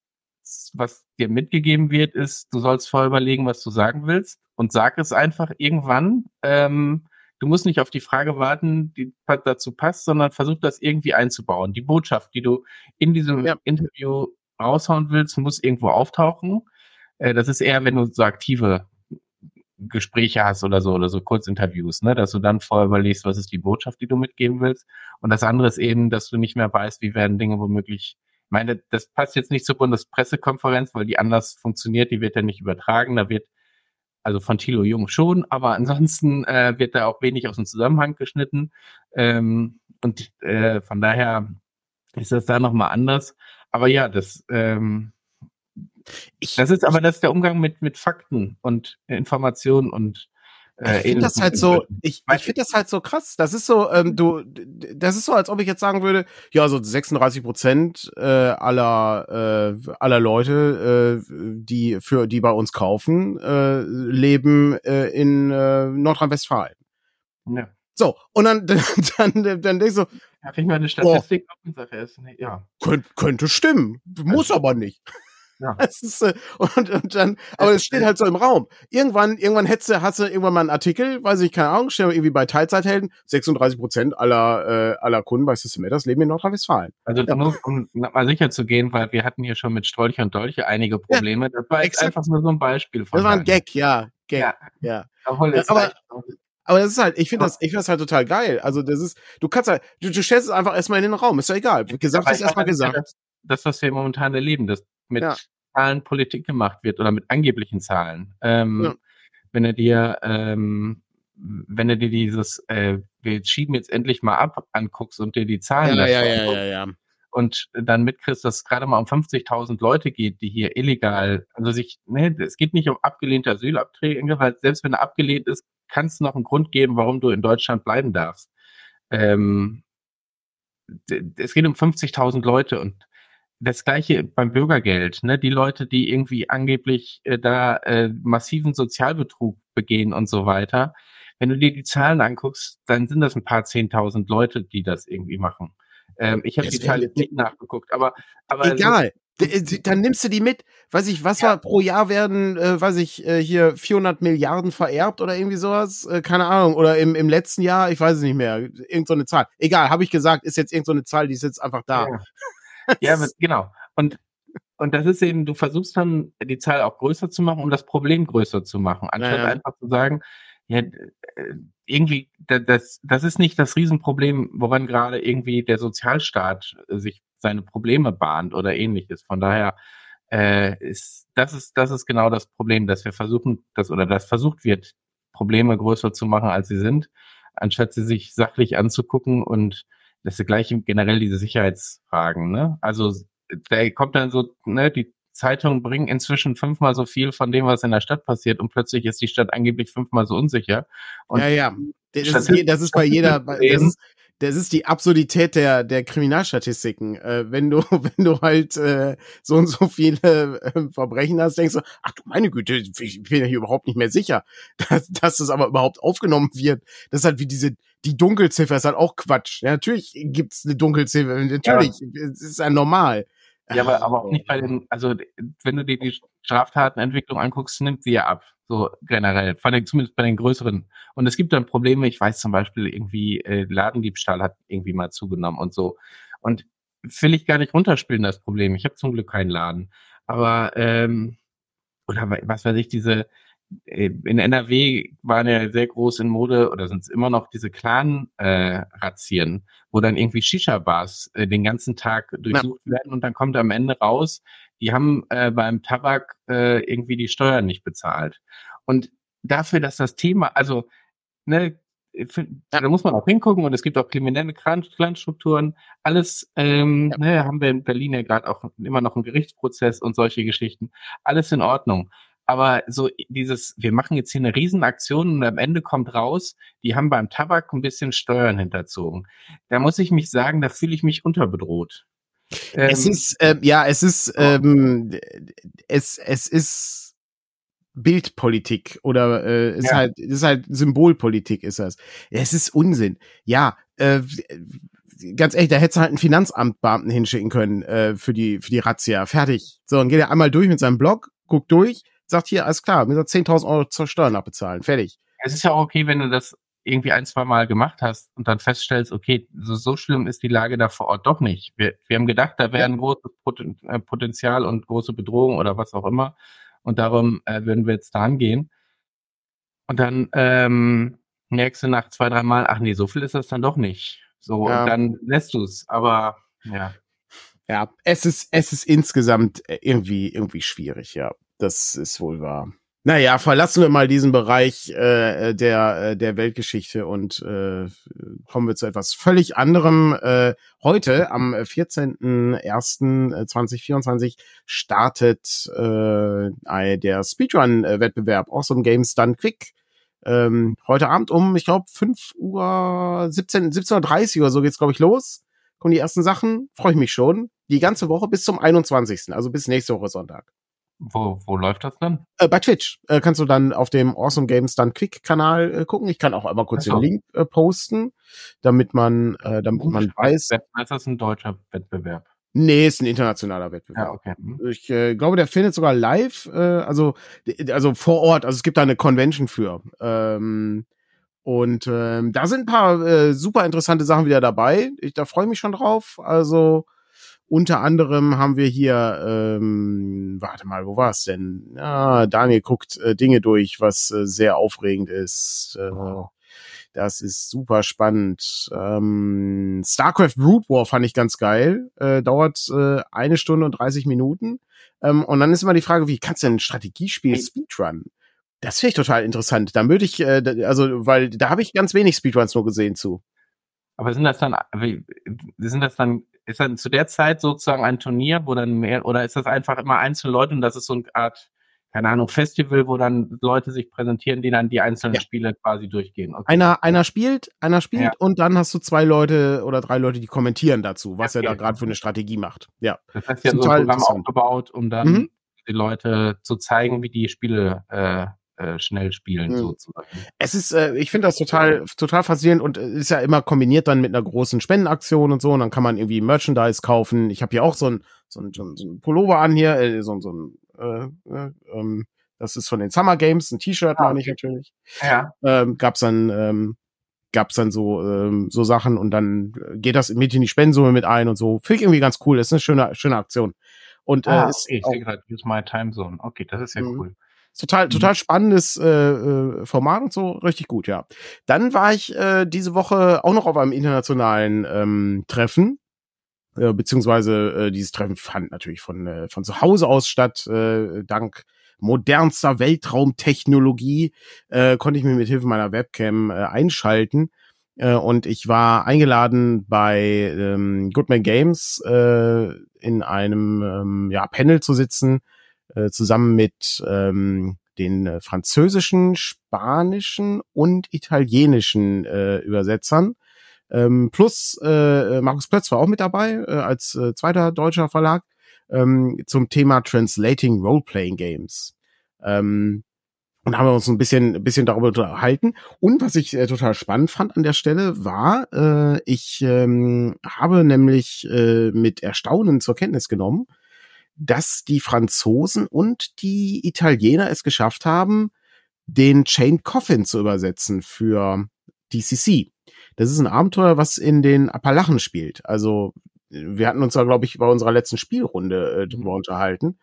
was dir mitgegeben wird, ist, du sollst vorher überlegen, was du sagen willst und sag es einfach irgendwann. Ähm, du musst nicht auf die Frage warten, die dazu passt, sondern versuch das irgendwie einzubauen. Die Botschaft, die du in diesem ja. Interview raushauen willst, muss irgendwo auftauchen. Äh, das ist eher, wenn du so aktive Gespräche hast oder so oder so Kurzinterviews, ne, dass du dann vorher überlegst, was ist die Botschaft, die du mitgeben willst. Und das andere ist eben, dass du nicht mehr weißt, wie werden Dinge womöglich. Meine, das passt jetzt nicht zur Bundespressekonferenz, weil die anders funktioniert, die wird ja nicht übertragen. Da wird also von Thilo Jung schon, aber ansonsten äh, wird da auch wenig aus dem Zusammenhang geschnitten. Ähm, und äh, von daher ist das da nochmal anders. Aber ja, das ähm, ich, das ist aber das ist der Umgang mit, mit Fakten und Informationen und äh, ich finde das halt so, ich, ich finde das halt so krass. Das ist so, ähm, du, das ist so, als ob ich jetzt sagen würde, ja, so 36 Prozent äh, aller äh, aller Leute, äh, die für die bei uns kaufen, äh, leben äh, in äh, Nordrhein-Westfalen. Ja. So und dann dann dann, dann denkst du, ja, ich mal eine Statistik und sage, ja, könnte, könnte stimmen, muss aber nicht. Ja. Ist, äh, und, und dann, aber es steht halt so im Raum. Irgendwann, irgendwann hättest du, hast du irgendwann mal einen Artikel, weiß ich, keine Ahnung, stellen wir irgendwie bei Teilzeithelden, 36 Prozent aller, äh, aller Kunden bei System Matters leben in Nordrhein-Westfalen. Also ja. nur, um mal sicher zu gehen, weil wir hatten hier schon mit Strolche und Dolche einige Probleme. Ja, das war jetzt einfach nur so ein Beispiel von. Das war ein Gag, ja. Gag, ja. ja. Aber, aber das ist halt, ich finde das, ich finde das halt total geil. Also das ist, du kannst halt, du, du stellst es einfach erstmal in den Raum, ist ja egal. Gesagt ist erstmal gesagt. Das, das, was wir momentan erleben, das mit ja. Zahlen Politik gemacht wird oder mit angeblichen Zahlen. Ähm, ja. Wenn er dir, ähm, wenn du dir dieses, äh, wir schieben jetzt endlich mal ab, anguckst und dir die Zahlen ja, ja, ja, ja, ja. und dann mitkriegst, dass es gerade mal um 50.000 Leute geht, die hier illegal, also sich, ne, es geht nicht um abgelehnte Asylabträge, weil selbst wenn er abgelehnt ist, kann es noch einen Grund geben, warum du in Deutschland bleiben darfst. Ähm, es geht um 50.000 Leute und das gleiche beim Bürgergeld, ne? Die Leute, die irgendwie angeblich äh, da äh, massiven Sozialbetrug begehen und so weiter. Wenn du dir die Zahlen anguckst, dann sind das ein paar zehntausend Leute, die das irgendwie machen. Ähm, ich habe die Zahlen nicht nachgeguckt, aber aber egal. Äh, dann nimmst du die mit. Weiß ich, was ja. war pro Jahr werden, äh, weiß ich, äh, hier 400 Milliarden vererbt oder irgendwie sowas? Äh, keine Ahnung. Oder im, im letzten Jahr, ich weiß es nicht mehr. Irgend so eine Zahl. Egal, habe ich gesagt, ist jetzt irgend so eine Zahl, die ist jetzt einfach da. Ja ja, genau. Und, und das ist eben, du versuchst dann die Zahl auch größer zu machen, um das Problem größer zu machen, anstatt ja, ja. einfach zu sagen, ja, äh, irgendwie, das, das ist nicht das Riesenproblem, woran gerade irgendwie der Sozialstaat sich seine Probleme bahnt oder ähnliches. Von daher äh, ist das ist das ist genau das Problem, dass wir versuchen, dass oder das versucht wird, Probleme größer zu machen, als sie sind, anstatt sie sich sachlich anzugucken und das ist gleich generell diese Sicherheitsfragen, ne? Also da kommt dann so, ne, die Zeitungen bringen inzwischen fünfmal so viel von dem, was in der Stadt passiert und plötzlich ist die Stadt angeblich fünfmal so unsicher. Und ja, ja. Das ist, das ist bei jeder, das ist, das ist die Absurdität der, der Kriminalstatistiken. Äh, wenn du, wenn du halt äh, so und so viele äh, Verbrechen hast, denkst du, ach du meine Güte, ich bin ja hier überhaupt nicht mehr sicher, dass, dass das aber überhaupt aufgenommen wird. Das ist halt wie diese, die Dunkelziffer ist halt auch Quatsch. Ja, natürlich gibt's eine Dunkelziffer, natürlich, ja. es ist ja normal. Ja, aber, aber auch nicht bei den, also wenn du dir die Straftatenentwicklung anguckst, nimmt sie ja ab. So generell, vor allem zumindest bei den größeren. Und es gibt dann Probleme, ich weiß zum Beispiel irgendwie, äh, Ladendiebstahl hat irgendwie mal zugenommen und so. Und will ich gar nicht runterspielen, das Problem. Ich habe zum Glück keinen Laden. Aber, ähm, oder was weiß ich, diese, in NRW waren ja sehr groß in Mode oder sind es immer noch diese Clan-Razzien, äh, wo dann irgendwie Shisha-Bars äh, den ganzen Tag durchsucht ja. werden und dann kommt am Ende raus, die haben äh, beim Tabak äh, irgendwie die Steuern nicht bezahlt. Und dafür, dass das Thema, also ne, da muss man auch hingucken und es gibt auch kriminelle Clanstrukturen. Alles ähm, ja. ne, haben wir in Berlin ja gerade auch immer noch einen Gerichtsprozess und solche Geschichten. Alles in Ordnung. Aber so dieses, wir machen jetzt hier eine Riesenaktion und am Ende kommt raus, die haben beim Tabak ein bisschen Steuern hinterzogen. Da muss ich mich sagen, da fühle ich mich unterbedroht. es ähm, ist, äh, ja, es ist, ähm, es, es ist Bildpolitik oder äh, ist ja. halt, ist halt Symbolpolitik ist das. Es ist Unsinn. Ja, äh, ganz ehrlich, da hättest du halt einen Finanzamtbeamten hinschicken können äh, für die für die Razzia. Fertig. So, und geht er einmal durch mit seinem Blog, guckt durch, sagt hier, alles klar, mir 10.000 Euro zur Steuern abbezahlen. Fertig. Es ist ja auch okay, wenn du das irgendwie ein, zwei Mal gemacht hast und dann feststellst, okay, so, so schlimm ist die Lage da vor Ort doch nicht. Wir, wir haben gedacht, da wäre ein großes äh, Potenzial und große Bedrohung oder was auch immer. Und darum äh, würden wir jetzt da angehen. Und dann ähm, merkst du nach zwei, drei Mal, ach nee, so viel ist das dann doch nicht. So, ja. und dann lässt du es. Aber ja. Ja, es ist, es ist insgesamt äh, irgendwie, irgendwie schwierig, ja. Das ist wohl wahr. Naja, verlassen wir mal diesen Bereich äh, der, äh, der Weltgeschichte und äh, kommen wir zu etwas völlig anderem. Äh, heute, am 14.01.2024, startet äh, der Speedrun-Wettbewerb Awesome Games Done Quick. Ähm, heute Abend um, ich glaube, 5 Uhr, 17, 17.30 Uhr oder so geht's, glaube ich, los. Kommen die ersten Sachen, freue ich mich schon. Die ganze Woche bis zum 21., also bis nächste Woche Sonntag. Wo, wo läuft das dann? Äh, bei Twitch äh, kannst du dann auf dem Awesome Games dann Quick Kanal äh, gucken. Ich kann auch einmal kurz den Link äh, posten, damit man, äh, damit Gut, man weiß. Ist das ein deutscher Wettbewerb? Nee, ist ein internationaler Wettbewerb. Ja, okay. Mhm. Ich äh, glaube, der findet sogar live, äh, also also vor Ort. Also es gibt da eine Convention für. Ähm, und ähm, da sind ein paar äh, super interessante Sachen wieder dabei. Ich, da freue ich mich schon drauf. Also unter anderem haben wir hier, ähm, warte mal, wo war es denn? Ja, Daniel guckt äh, Dinge durch, was äh, sehr aufregend ist. Äh, das ist super spannend. Ähm, StarCraft Brood War fand ich ganz geil. Äh, dauert äh, eine Stunde und 30 Minuten. Ähm, und dann ist immer die Frage, wie kannst du denn ein Strategiespiel Speedrun? Das finde ich total interessant. Da würde ich, äh, also, weil da habe ich ganz wenig Speedruns nur gesehen zu. Aber sind das dann, sind das dann ist dann zu der Zeit sozusagen ein Turnier, wo dann mehr, oder ist das einfach immer einzelne Leute und das ist so eine Art, keine Ahnung, Festival, wo dann Leute sich präsentieren, die dann die einzelnen ja. Spiele quasi durchgehen. Okay. Einer, einer spielt, einer spielt ja. und dann hast du zwei Leute oder drei Leute, die kommentieren dazu, was okay. er da gerade für eine Strategie macht. Ja. Das heißt, ja so ein Programm aufgebaut, um dann mhm. die Leute zu zeigen, wie die Spiele äh, äh, schnell spielen, mhm. sozusagen. Es ist, äh, ich finde das total, total faszinierend und äh, ist ja immer kombiniert dann mit einer großen Spendenaktion und so. Und dann kann man irgendwie Merchandise kaufen. Ich habe hier auch so ein, so ein, so ein Pullover an hier, äh, so, so ein, äh, äh, ähm, das ist von den Summer Games, ein T-Shirt ah, meine ich natürlich. Ja. Ähm, gab's dann, ähm, gab's dann so ähm, so Sachen und dann geht das mit in die Spendensumme mit ein und so. Finde ich irgendwie ganz cool. Das ist eine schöne schöne Aktion. Und äh, ah, ist ich sehe gerade, use my time zone. Okay, das ist ja mhm. cool. Total, mhm. total spannendes äh, äh, Format und so, richtig gut, ja. Dann war ich äh, diese Woche auch noch auf einem internationalen ähm, Treffen, äh, beziehungsweise äh, dieses Treffen fand natürlich von, äh, von zu Hause aus statt, äh, dank modernster Weltraumtechnologie äh, konnte ich mich mit Hilfe meiner Webcam äh, einschalten äh, und ich war eingeladen bei ähm, Goodman Games äh, in einem ähm, ja, Panel zu sitzen, äh, zusammen mit ähm, den äh, französischen, spanischen und italienischen äh, Übersetzern. Ähm, plus äh, Markus Plötz war auch mit dabei äh, als äh, zweiter deutscher Verlag ähm, zum Thema Translating Role-Playing Games. Ähm, und haben wir uns ein bisschen, ein bisschen darüber unterhalten. Und was ich äh, total spannend fand an der Stelle war, äh, ich ähm, habe nämlich äh, mit Erstaunen zur Kenntnis genommen, dass die Franzosen und die Italiener es geschafft haben, den Chain Coffin zu übersetzen für DCC. Das ist ein Abenteuer, was in den Appalachen spielt. Also wir hatten uns da, glaube ich, bei unserer letzten Spielrunde äh, drüber unterhalten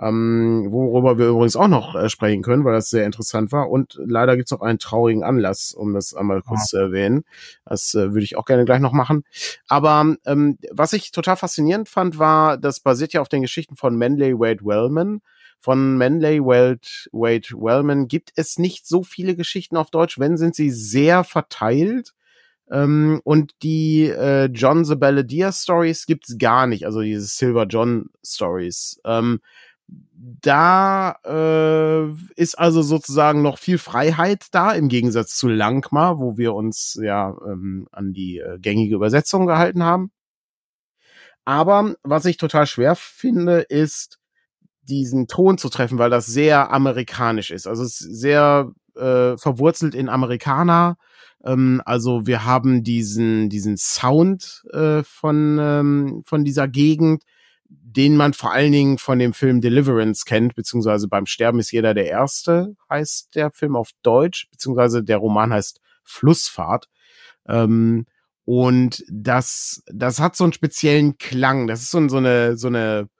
ähm, worüber wir übrigens auch noch äh, sprechen können, weil das sehr interessant war. Und leider gibt's auch einen traurigen Anlass, um das einmal kurz ja. zu erwähnen. Das äh, würde ich auch gerne gleich noch machen. Aber ähm, was ich total faszinierend fand, war, das basiert ja auf den Geschichten von Manley Wade Wellman. Von Manley Wade, Wade Wellman gibt es nicht so viele Geschichten auf Deutsch, wenn sind sie sehr verteilt. Ähm, und die äh, John the Balladeer Stories gibt's gar nicht, also diese Silver John Stories. Ähm, da äh, ist also sozusagen noch viel Freiheit da, im Gegensatz zu Langmar, wo wir uns ja ähm, an die äh, gängige Übersetzung gehalten haben. Aber was ich total schwer finde, ist, diesen Ton zu treffen, weil das sehr amerikanisch ist. Also es ist sehr äh, verwurzelt in Amerikaner. Ähm, also wir haben diesen, diesen Sound äh, von, ähm, von dieser Gegend den man vor allen Dingen von dem Film Deliverance kennt, beziehungsweise beim Sterben ist jeder der Erste, heißt der Film auf Deutsch, beziehungsweise der Roman heißt Flussfahrt. Ähm, und das, das hat so einen speziellen Klang. Das ist so, so eine, so eine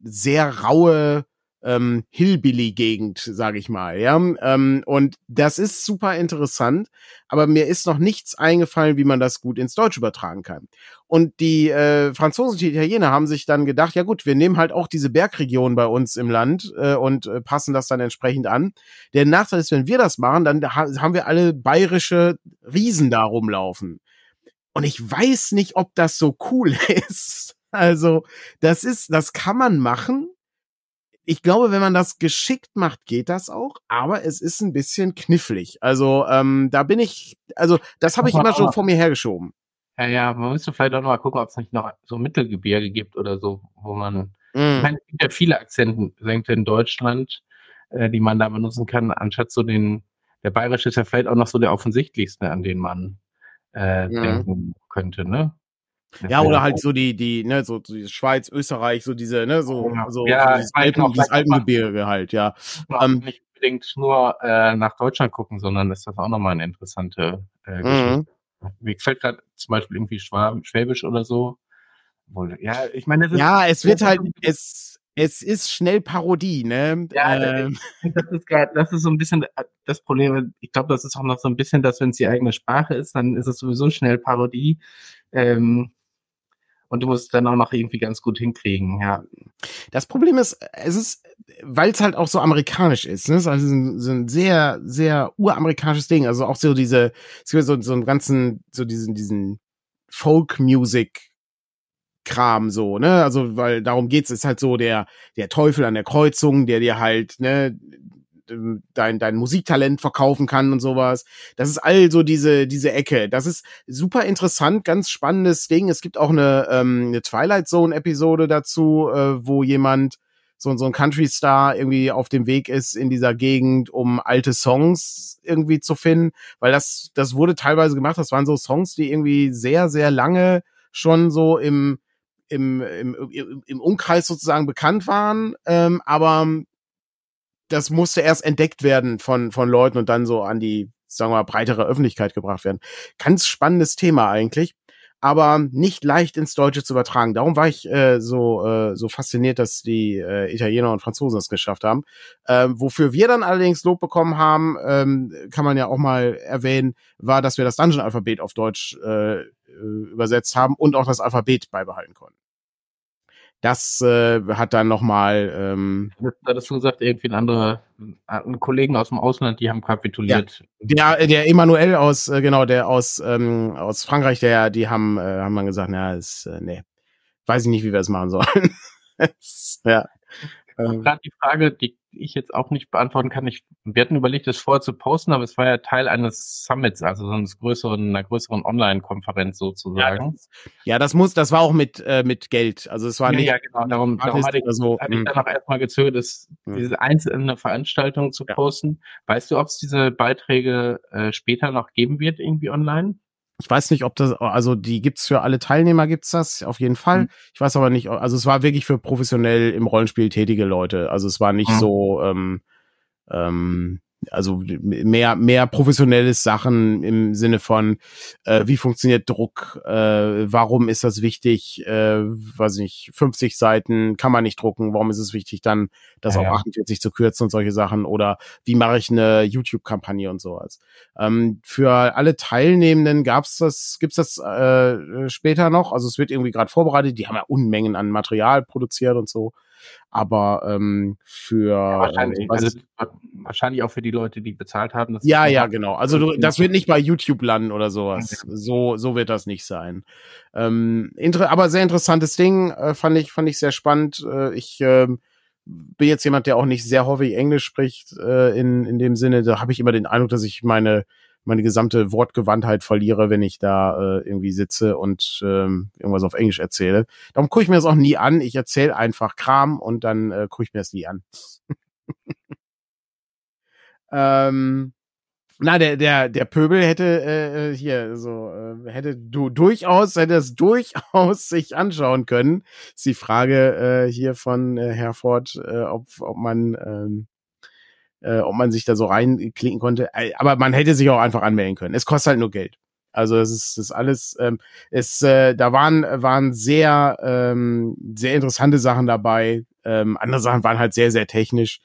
sehr raue, ähm, Hillbilly-Gegend, sage ich mal. Ja, ähm, und das ist super interessant, aber mir ist noch nichts eingefallen, wie man das gut ins Deutsch übertragen kann. Und die äh, Franzosen und die Italiener haben sich dann gedacht, ja gut, wir nehmen halt auch diese Bergregion bei uns im Land äh, und äh, passen das dann entsprechend an. Der Nachteil ist, wenn wir das machen, dann ha haben wir alle bayerische Riesen da rumlaufen. Und ich weiß nicht, ob das so cool ist. Also, das ist, das kann man machen, ich glaube, wenn man das geschickt macht, geht das auch, aber es ist ein bisschen knifflig. Also ähm, da bin ich, also das habe ich immer schon vor mir hergeschoben. Ja, ja, man müsste vielleicht auch noch mal gucken, ob es nicht noch so Mittelgebirge gibt oder so, wo man, mm. ich meine, es gibt ja viele Akzente in Deutschland, äh, die man da benutzen kann, anstatt so den, der bayerische ist ja vielleicht auch noch so der offensichtlichste, an den man äh, mm. denken könnte, ne? Ja, oder halt so die, die, ne, so, so die Schweiz, Österreich, so diese, ne, so, so, ja, so dieses, Alpen, dieses Alpengebirge halt, ja. Ähm, nicht unbedingt nur äh, nach Deutschland gucken, sondern ist das auch nochmal eine interessante äh, Geschichte. Mhm. Mir gefällt gerade zum Beispiel irgendwie Schwab, Schwäbisch oder so. Ja, ich meine, das ist, ja, es wird halt, es, es ist schnell Parodie, ne? Ja, ähm. das ist gerade, das ist so ein bisschen das Problem. Ich glaube, das ist auch noch so ein bisschen, dass wenn es die eigene Sprache ist, dann ist es sowieso schnell Parodie. Ähm, und du musst dann auch noch irgendwie ganz gut hinkriegen, ja. Das Problem ist, es ist, weil es halt auch so amerikanisch ist, ne? Also so ein sehr, sehr uramerikanisches Ding. Also auch so diese, so, so einen ganzen, so diesen, diesen Folk-Music Kram so, ne? Also, weil darum geht's, ist halt so der, der Teufel an der Kreuzung, der dir halt, ne, dein, dein Musiktalent verkaufen kann und sowas. Das ist also diese, diese Ecke. Das ist super interessant, ganz spannendes Ding. Es gibt auch eine, ähm, eine Twilight Zone-Episode dazu, äh, wo jemand, so, so ein Country-Star irgendwie auf dem Weg ist in dieser Gegend, um alte Songs irgendwie zu finden. Weil das, das wurde teilweise gemacht. Das waren so Songs, die irgendwie sehr, sehr lange schon so im, im, im, im Umkreis sozusagen bekannt waren, ähm, aber das musste erst entdeckt werden von, von Leuten und dann so an die, sagen wir mal, breitere Öffentlichkeit gebracht werden. Ganz spannendes Thema eigentlich, aber nicht leicht ins Deutsche zu übertragen. Darum war ich äh, so, äh, so fasziniert, dass die äh, Italiener und Franzosen es geschafft haben. Ähm, wofür wir dann allerdings Lob bekommen haben, ähm, kann man ja auch mal erwähnen, war, dass wir das Dungeon-Alphabet auf Deutsch äh, äh übersetzt haben und auch das Alphabet beibehalten konnten. Das äh, hat dann nochmal. Ähm, Hattest du gesagt, irgendwie ein anderer, ein Kollegen aus dem Ausland, die haben kapituliert. Ja, der, der Emanuel aus, äh, genau, der aus, ähm, aus Frankreich, der, die haben, äh, haben dann gesagt, na, ist, äh, nee, weiß ich nicht, wie wir es machen sollen. ja. Ähm, Gerade die Frage, die ich jetzt auch nicht beantworten kann. Ich, wir hatten überlegt, das vorher zu posten, aber es war ja Teil eines Summits, also so eines größeren, einer größeren Online-Konferenz sozusagen. Ja das, muss, das war auch mit, äh, mit Geld. Also es war ja, nicht. Ja, genau. Darum, darum hatte ich, so, hatte ich hm. dann auch erstmal gezögert, das, hm. diese einzelne Veranstaltung zu ja. posten. Weißt du, ob es diese Beiträge äh, später noch geben wird, irgendwie online? Ich weiß nicht, ob das, also die gibt's für alle Teilnehmer, gibt's das auf jeden Fall. Mhm. Ich weiß aber nicht, also es war wirklich für professionell im Rollenspiel tätige Leute. Also es war nicht mhm. so, ähm, ähm, also mehr mehr professionelles Sachen im Sinne von äh, wie funktioniert Druck, äh, warum ist das wichtig, äh, weiß nicht, 50 Seiten kann man nicht drucken, warum ist es wichtig dann das ja, auf 48 zu kürzen und solche Sachen oder wie mache ich eine YouTube Kampagne und sowas. Ähm, für alle Teilnehmenden gab's das gibt's das äh, später noch, also es wird irgendwie gerade vorbereitet, die haben ja Unmengen an Material produziert und so. Aber ähm, für ja, wahrscheinlich, äh, also, wahrscheinlich auch für die Leute, die bezahlt haben. ja, ja, genau. Also du, das wird nicht bei YouTube landen oder sowas. So, so wird das nicht sein. Ähm, aber sehr interessantes Ding, äh, fand ich, fand ich sehr spannend. Äh, ich äh, bin jetzt jemand, der auch nicht sehr häufig Englisch spricht. Äh, in in dem Sinne, da habe ich immer den Eindruck, dass ich meine meine gesamte Wortgewandtheit verliere, wenn ich da äh, irgendwie sitze und ähm, irgendwas auf Englisch erzähle. Darum gucke ich mir das auch nie an. Ich erzähle einfach Kram und dann äh, gucke ich mir das nie an. ähm, na, der, der, der Pöbel hätte äh, äh, hier so, äh, hätte du durchaus, hätte es durchaus sich anschauen können. Ist die Frage äh, hier von äh, Herford, äh, ob, ob man ähm, äh, ob man sich da so reinklicken konnte. Äh, aber man hätte sich auch einfach anmelden können. Es kostet halt nur Geld. Also das ist das ist alles. Ähm, es äh, da waren waren sehr ähm, sehr interessante Sachen dabei. Ähm, andere Sachen waren halt sehr sehr technisch.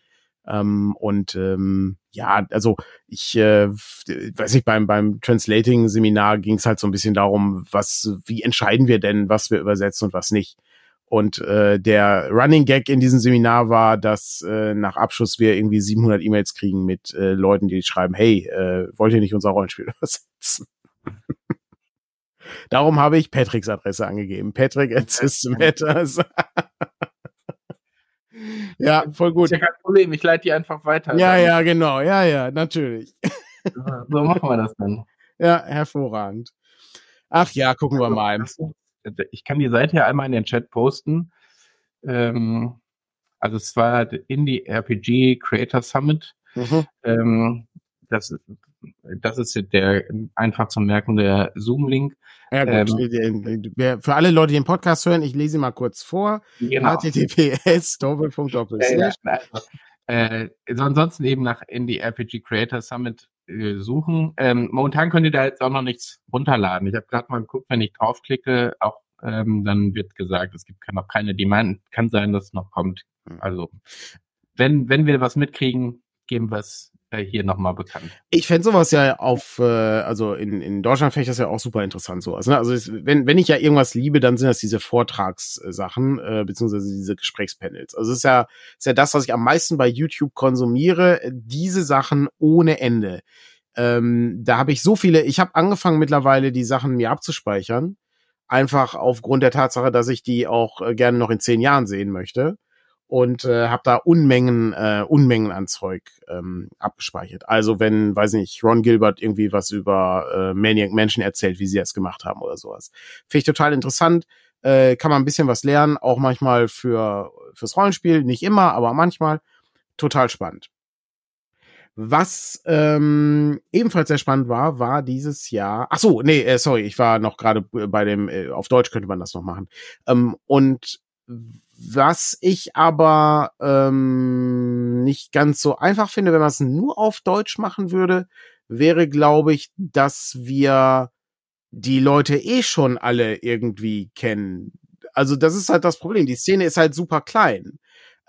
Ähm, und ähm, ja, also ich äh, weiß nicht, beim, beim Translating-Seminar ging es halt so ein bisschen darum, was, wie entscheiden wir denn, was wir übersetzen und was nicht. Und äh, der Running Gag in diesem Seminar war, dass äh, nach Abschluss wir irgendwie 700 E-Mails kriegen mit äh, Leuten, die schreiben, hey, äh, wollt ihr nicht unser Rollenspiel übersetzen? Darum habe ich Patricks Adresse angegeben. Patrick at System Matters. ja, voll gut. Ist ja kein Problem, ich leite die einfach weiter. Ja, ja, genau. Ja, ja, natürlich. so machen wir das dann. Ja, hervorragend. Ach ja, gucken wir mal ich kann die Seite ja einmal in den Chat posten. Ähm, also es war Indie RPG Creator Summit. Mhm. Ähm, das, das ist der einfach zum Merken der Zoom-Link. Ja, gut. Ähm, Für alle Leute, die den Podcast hören, ich lese mal kurz vor. Genau. https doppelpunkt äh, also, äh, ansonsten eben nach Indie RPG Creator Summit äh, suchen. Ähm, momentan könnt ihr da jetzt auch noch nichts runterladen. Ich habe gerade mal geguckt, wenn ich draufklicke, auch ähm, dann wird gesagt, es gibt noch keine Demand. Kann sein, dass es noch kommt. Hm. Also wenn wenn wir was mitkriegen, geben wir es hier nochmal bekannt. Ich fände sowas ja auf, äh, also in, in Deutschland fände ich das ja auch super interessant sowas. Ne? Also es, wenn, wenn ich ja irgendwas liebe, dann sind das diese Vortragssachen, äh, beziehungsweise diese Gesprächspanels. Also es ist ja, ist ja das, was ich am meisten bei YouTube konsumiere, diese Sachen ohne Ende. Ähm, da habe ich so viele, ich habe angefangen mittlerweile die Sachen mir abzuspeichern, einfach aufgrund der Tatsache, dass ich die auch äh, gerne noch in zehn Jahren sehen möchte und äh, habe da Unmengen, äh, Unmengen an Zeug ähm, abgespeichert. Also wenn, weiß nicht, Ron Gilbert irgendwie was über äh, Maniac Menschen erzählt, wie sie es gemacht haben oder sowas. Finde ich total interessant. Äh, kann man ein bisschen was lernen, auch manchmal für fürs Rollenspiel, nicht immer, aber manchmal. Total spannend. Was ähm, ebenfalls sehr spannend war, war dieses Jahr. Ach so, nee, äh, sorry, ich war noch gerade bei dem. Äh, auf Deutsch könnte man das noch machen. Ähm, und was ich aber ähm, nicht ganz so einfach finde, wenn man es nur auf Deutsch machen würde, wäre, glaube ich, dass wir die Leute eh schon alle irgendwie kennen. Also das ist halt das Problem. Die Szene ist halt super klein.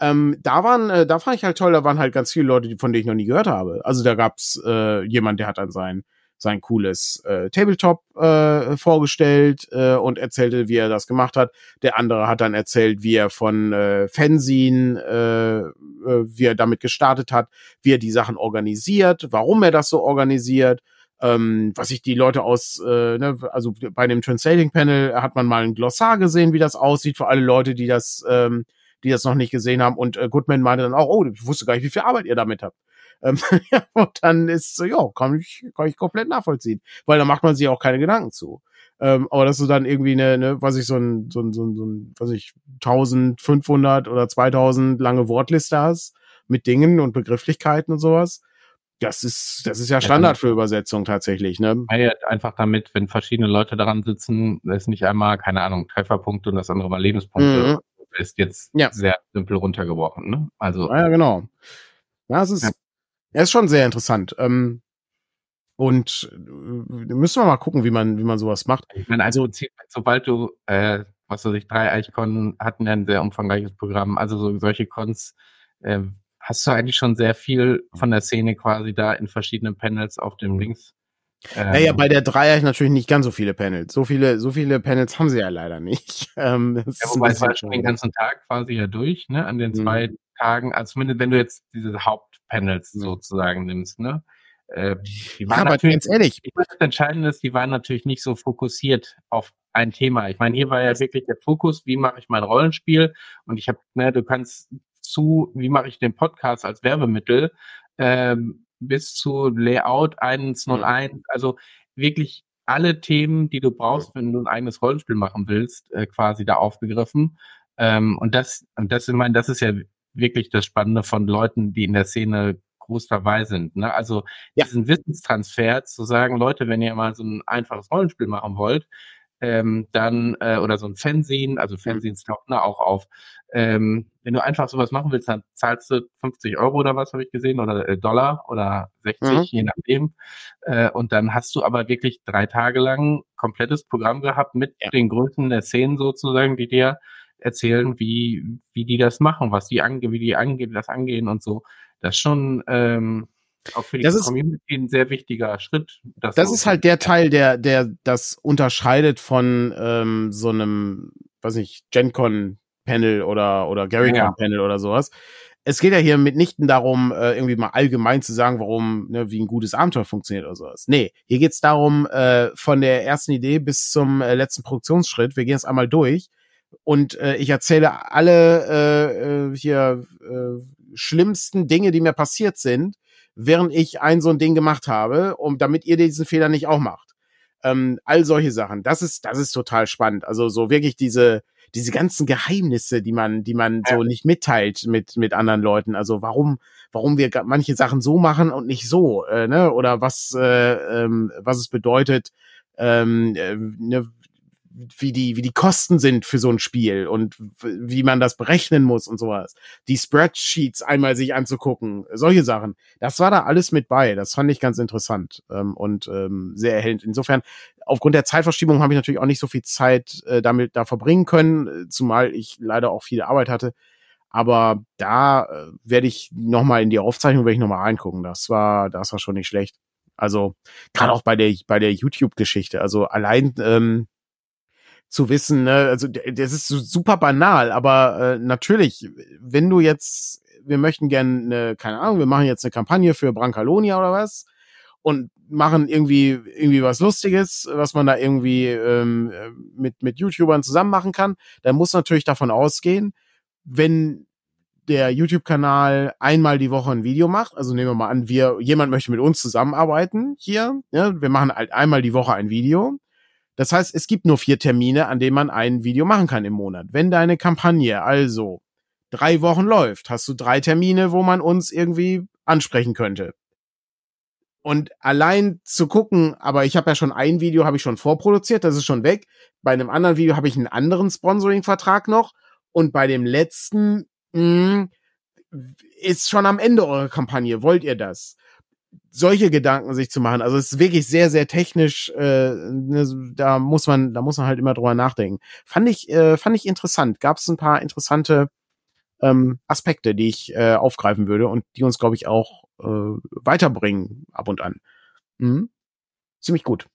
Ähm, da waren, äh, da fand ich halt toll, da waren halt ganz viele Leute, von denen ich noch nie gehört habe. Also da gab's äh, jemand, der hat dann sein sein cooles äh, Tabletop äh, vorgestellt äh, und erzählte, wie er das gemacht hat. Der andere hat dann erzählt, wie er von äh, Fanzine, äh, äh, wie er damit gestartet hat, wie er die Sachen organisiert, warum er das so organisiert. Ähm, was ich die Leute aus, äh, ne, also bei dem Translating Panel hat man mal ein Glossar gesehen, wie das aussieht für alle Leute, die das, ähm, die das noch nicht gesehen haben. Und äh, Goodman meinte dann auch, oh, ich wusste gar nicht, wie viel Arbeit ihr damit habt. Ähm, ja, und dann ist so, ja, kann ich, kann ich komplett nachvollziehen. Weil da macht man sich auch keine Gedanken zu. Ähm, aber dass du dann irgendwie eine, ne, was ich so ein, so ein, so ein, so ein was ich, 1500 oder 2000 lange Wortliste hast mit Dingen und Begrifflichkeiten und sowas. Das ist, das ist ja Standard für Übersetzung tatsächlich, ne? Einfach damit, wenn verschiedene Leute daran sitzen, ist nicht einmal, keine Ahnung, Trefferpunkte und das andere mal Lebenspunkte. Mhm. Ist jetzt ja. sehr simpel runtergebrochen, ne? Also. Ja, genau. Ja, es ist, ja. Es ist schon sehr interessant. Ähm, und äh, müssen wir mal gucken, wie man, wie man sowas macht. Ich meine, also, sobald du, äh, was weiß ich, drei Eichkon hatten ja ein sehr umfangreiches Programm, also so, solche Cons, äh, hast du eigentlich schon sehr viel von der Szene quasi da in verschiedenen Panels auf dem Links. Ähm, naja, bei der Dreier natürlich nicht ganz so viele Panels. So viele, so viele Panels haben sie ja leider nicht. Ähm, ja, wobei es war schon den ganzen Tag quasi ja durch, ne? An den zwei mhm. Tagen, also zumindest wenn du jetzt diese Hauptpanels mhm. sozusagen nimmst, ne? Äh, die waren ja, aber ganz ehrlich. Das Entscheidende ist, die waren natürlich nicht so fokussiert auf ein Thema. Ich meine, hier war ja wirklich der Fokus, wie mache ich mein Rollenspiel? Und ich habe, ne, du kannst zu, wie mache ich den Podcast als Werbemittel, ähm, bis zu Layout 101, mhm. also wirklich alle Themen, die du brauchst, wenn du ein eigenes Rollenspiel machen willst, äh, quasi da aufgegriffen. Ähm, und das, und das, ich meine, das ist ja wirklich das Spannende von Leuten, die in der Szene groß dabei sind. Ne? Also ja. diesen Wissenstransfer zu sagen, Leute, wenn ihr mal so ein einfaches Rollenspiel machen wollt, ähm, dann äh, oder so ein Fernsehen, also Fernsehen taucht da auch auf. Ähm, wenn du einfach sowas machen willst, dann zahlst du 50 Euro oder was habe ich gesehen oder äh, Dollar oder 60, mhm. je nachdem. Äh, und dann hast du aber wirklich drei Tage lang komplettes Programm gehabt mit ja. den Größen der Szenen sozusagen, die dir erzählen, wie wie die das machen, was die ange wie die angehen, das angehen und so. Das ist schon ähm, auch für die das Community ist, ein sehr wichtiger Schritt. Das, das ist halt der Teil, der, der das unterscheidet von ähm, so einem, weiß nicht, GenCon Panel oder, oder GaryCon ja. Panel oder sowas. Es geht ja hier mitnichten darum, äh, irgendwie mal allgemein zu sagen, warum, ne, wie ein gutes Abenteuer funktioniert oder sowas. Nee, hier geht's darum, äh, von der ersten Idee bis zum äh, letzten Produktionsschritt. Wir gehen es einmal durch und äh, ich erzähle alle äh, äh, hier äh, schlimmsten Dinge, die mir passiert sind während ich ein so ein Ding gemacht habe, um damit ihr diesen Fehler nicht auch macht. Ähm, all solche Sachen. Das ist, das ist total spannend. Also so wirklich diese, diese ganzen Geheimnisse, die man, die man ja. so nicht mitteilt mit, mit anderen Leuten. Also warum, warum wir manche Sachen so machen und nicht so, äh, ne? Oder was, äh, ähm, was es bedeutet, ähm, äh, ne, wie die, wie die Kosten sind für so ein Spiel und wie man das berechnen muss und sowas. Die Spreadsheets einmal sich anzugucken, solche Sachen. Das war da alles mit bei. Das fand ich ganz interessant ähm, und ähm, sehr erhellend. Insofern, aufgrund der Zeitverschiebung habe ich natürlich auch nicht so viel Zeit äh, damit da verbringen können, zumal ich leider auch viel Arbeit hatte. Aber da äh, werde ich nochmal in die Aufzeichnung werde ich nochmal reingucken. Das war, das war schon nicht schlecht. Also gerade auch bei der bei der YouTube-Geschichte. Also allein ähm, zu wissen, ne? also das ist super banal, aber äh, natürlich, wenn du jetzt, wir möchten gerne, eine, keine Ahnung, wir machen jetzt eine Kampagne für Brancalonia oder was und machen irgendwie irgendwie was Lustiges, was man da irgendwie ähm, mit mit YouTubern zusammen machen kann, dann muss natürlich davon ausgehen, wenn der YouTube-Kanal einmal die Woche ein Video macht, also nehmen wir mal an, wir jemand möchte mit uns zusammenarbeiten hier, ja, wir machen halt einmal die Woche ein Video, das heißt, es gibt nur vier Termine, an denen man ein Video machen kann im Monat. Wenn deine Kampagne also drei Wochen läuft, hast du drei Termine, wo man uns irgendwie ansprechen könnte. Und allein zu gucken, aber ich habe ja schon ein Video, habe ich schon vorproduziert, das ist schon weg. Bei einem anderen Video habe ich einen anderen Sponsoring-Vertrag noch. Und bei dem letzten mh, hm, ist schon am Ende eurer Kampagne. Wollt ihr das? Solche Gedanken sich zu machen. Also es ist wirklich sehr, sehr technisch. Äh, ne, da muss man, da muss man halt immer drüber nachdenken. Fand ich, äh, fand ich interessant. Gab es ein paar interessante ähm, Aspekte, die ich äh, aufgreifen würde und die uns, glaube ich, auch äh, weiterbringen ab und an. Mhm. Ziemlich gut.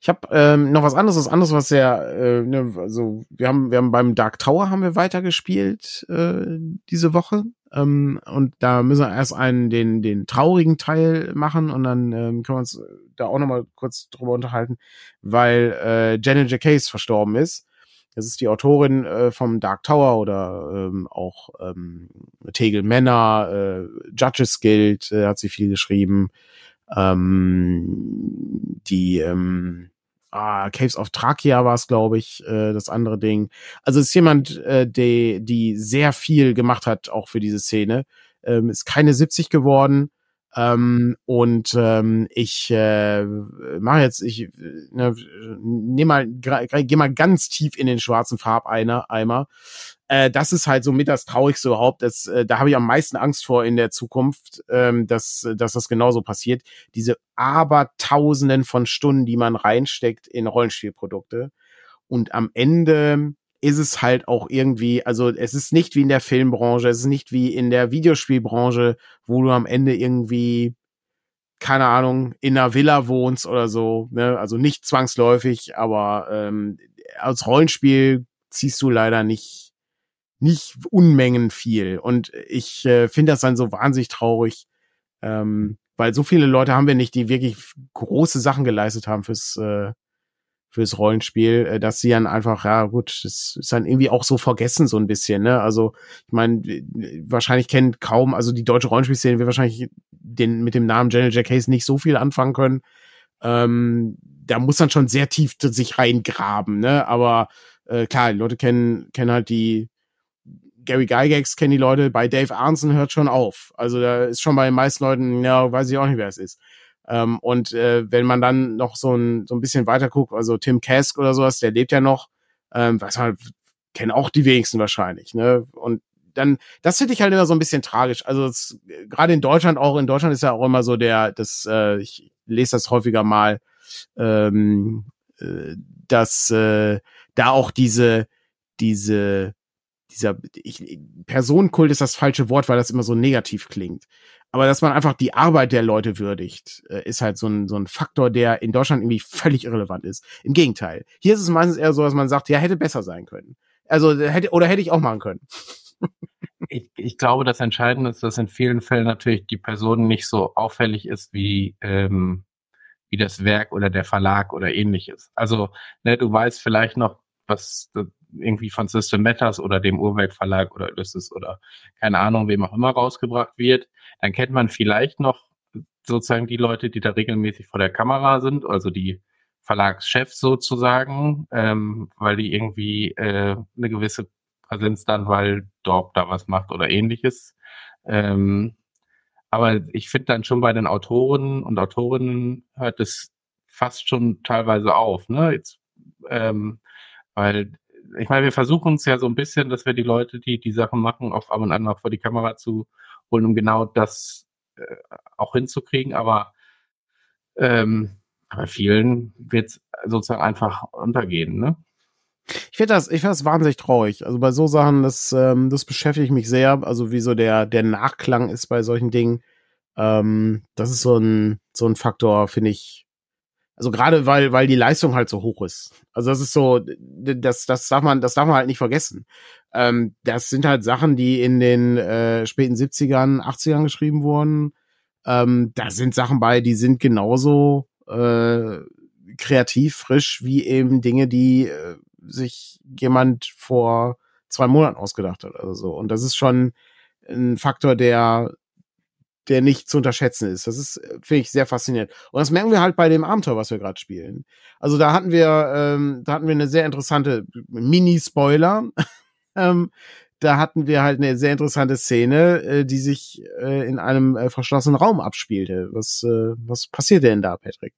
Ich habe ähm, noch was anderes, was anderes, was sehr, äh, ne, also wir haben, wir haben beim Dark Tower haben wir weitergespielt äh, diese Woche. Ähm, und da müssen wir erst einen, den, den traurigen Teil machen und dann ähm, können wir uns da auch nochmal kurz drüber unterhalten, weil äh, Janet J. Case verstorben ist. Das ist die Autorin äh, vom Dark Tower oder ähm, auch ähm, Tegel Männer, äh, Judges Guild, äh, hat sie viel geschrieben. Ähm, die ähm, ah, Caves of Trachea war es, glaube ich, äh, das andere Ding. Also ist jemand, äh, die, die sehr viel gemacht hat, auch für diese Szene. Ähm, ist keine 70 geworden, Ähm, und ähm, ich äh, mache jetzt, ich ne, nehme mal, gehe mal ganz tief in den schwarzen Farbeimer. Eimer. Äh, das ist halt so mit das Traurigste überhaupt. Das, äh, da habe ich am meisten Angst vor in der Zukunft, ähm, dass, dass das genauso passiert. Diese Abertausenden von Stunden, die man reinsteckt in Rollenspielprodukte. Und am Ende ist es halt auch irgendwie, also es ist nicht wie in der Filmbranche, es ist nicht wie in der Videospielbranche, wo du am Ende irgendwie, keine Ahnung, in einer Villa wohnst oder so, ne? also nicht zwangsläufig, aber ähm, als Rollenspiel ziehst du leider nicht, nicht Unmengen viel. Und ich äh, finde das dann so wahnsinnig traurig, ähm, weil so viele Leute haben wir nicht, die wirklich große Sachen geleistet haben fürs, äh, fürs Rollenspiel, äh, dass sie dann einfach, ja gut, das ist dann irgendwie auch so vergessen so ein bisschen, ne? Also ich meine, wahrscheinlich kennt kaum, also die deutsche Rollenspielszene wird wahrscheinlich den mit dem Namen General Jack Hayes nicht so viel anfangen können. Ähm, da muss dann schon sehr tief sich reingraben, ne? Aber äh, klar, die Leute kennen kennen halt die Gary Gygax kennen die Leute, bei Dave Arnson hört schon auf. Also da ist schon bei den meisten Leuten, ja, weiß ich auch nicht, wer es ist. Ähm, und äh, wenn man dann noch so ein, so ein bisschen weiter guckt, also Tim Kask oder sowas, der lebt ja noch, ähm, weiß man, kennen auch die wenigsten wahrscheinlich, ne? Und dann, das finde ich halt immer so ein bisschen tragisch. Also gerade in Deutschland auch, in Deutschland ist ja auch immer so der, das, äh, ich lese das häufiger mal, ähm, äh, dass äh, da auch diese, diese, dieser ich, Personenkult ist das falsche Wort, weil das immer so negativ klingt. Aber dass man einfach die Arbeit der Leute würdigt, äh, ist halt so ein, so ein Faktor, der in Deutschland irgendwie völlig irrelevant ist. Im Gegenteil. Hier ist es meistens eher so, dass man sagt, ja, hätte besser sein können. Also hätte, oder hätte ich auch machen können. Ich, ich glaube, das Entscheidende ist, dass in vielen Fällen natürlich die Person nicht so auffällig ist wie, ähm, wie das Werk oder der Verlag oder ähnliches. Also, ne, du weißt vielleicht noch, was irgendwie von System Matters oder dem Urwerk Verlag oder Ulysses oder keine Ahnung, wem auch immer rausgebracht wird dann kennt man vielleicht noch sozusagen die Leute, die da regelmäßig vor der Kamera sind, also die Verlagschefs sozusagen, ähm, weil die irgendwie äh, eine gewisse Präsenz dann, weil Dorp da was macht oder ähnliches. Ähm, aber ich finde dann schon bei den Autoren und Autorinnen hört es fast schon teilweise auf, ne? Jetzt, ähm, weil ich meine, wir versuchen es ja so ein bisschen, dass wir die Leute, die die Sachen machen, auf ab und an auch vor die Kamera zu holen, um genau das äh, auch hinzukriegen. Aber ähm, bei vielen wird es sozusagen einfach untergehen, ne? Ich finde das, ich das wahnsinnig traurig. Also bei so Sachen, das, ähm, das beschäftigt mich sehr. Also wie so der, der Nachklang ist bei solchen Dingen. Ähm, das ist so ein, so ein Faktor, finde ich. Also gerade weil, weil die Leistung halt so hoch ist. Also das ist so, das, das darf man, das darf man halt nicht vergessen. Ähm, das sind halt Sachen, die in den äh, späten 70ern, 80ern geschrieben wurden. Ähm, da sind Sachen bei, die sind genauso äh, kreativ, frisch, wie eben Dinge, die äh, sich jemand vor zwei Monaten ausgedacht hat. Also so. Und das ist schon ein Faktor, der der nicht zu unterschätzen ist. Das ist, finde ich, sehr faszinierend. Und das merken wir halt bei dem Abenteuer, was wir gerade spielen. Also da hatten wir, ähm, da hatten wir eine sehr interessante Mini-Spoiler. Ähm, da hatten wir halt eine sehr interessante Szene, äh, die sich äh, in einem äh, verschlossenen Raum abspielte. Was, äh, was passiert denn da, Patrick?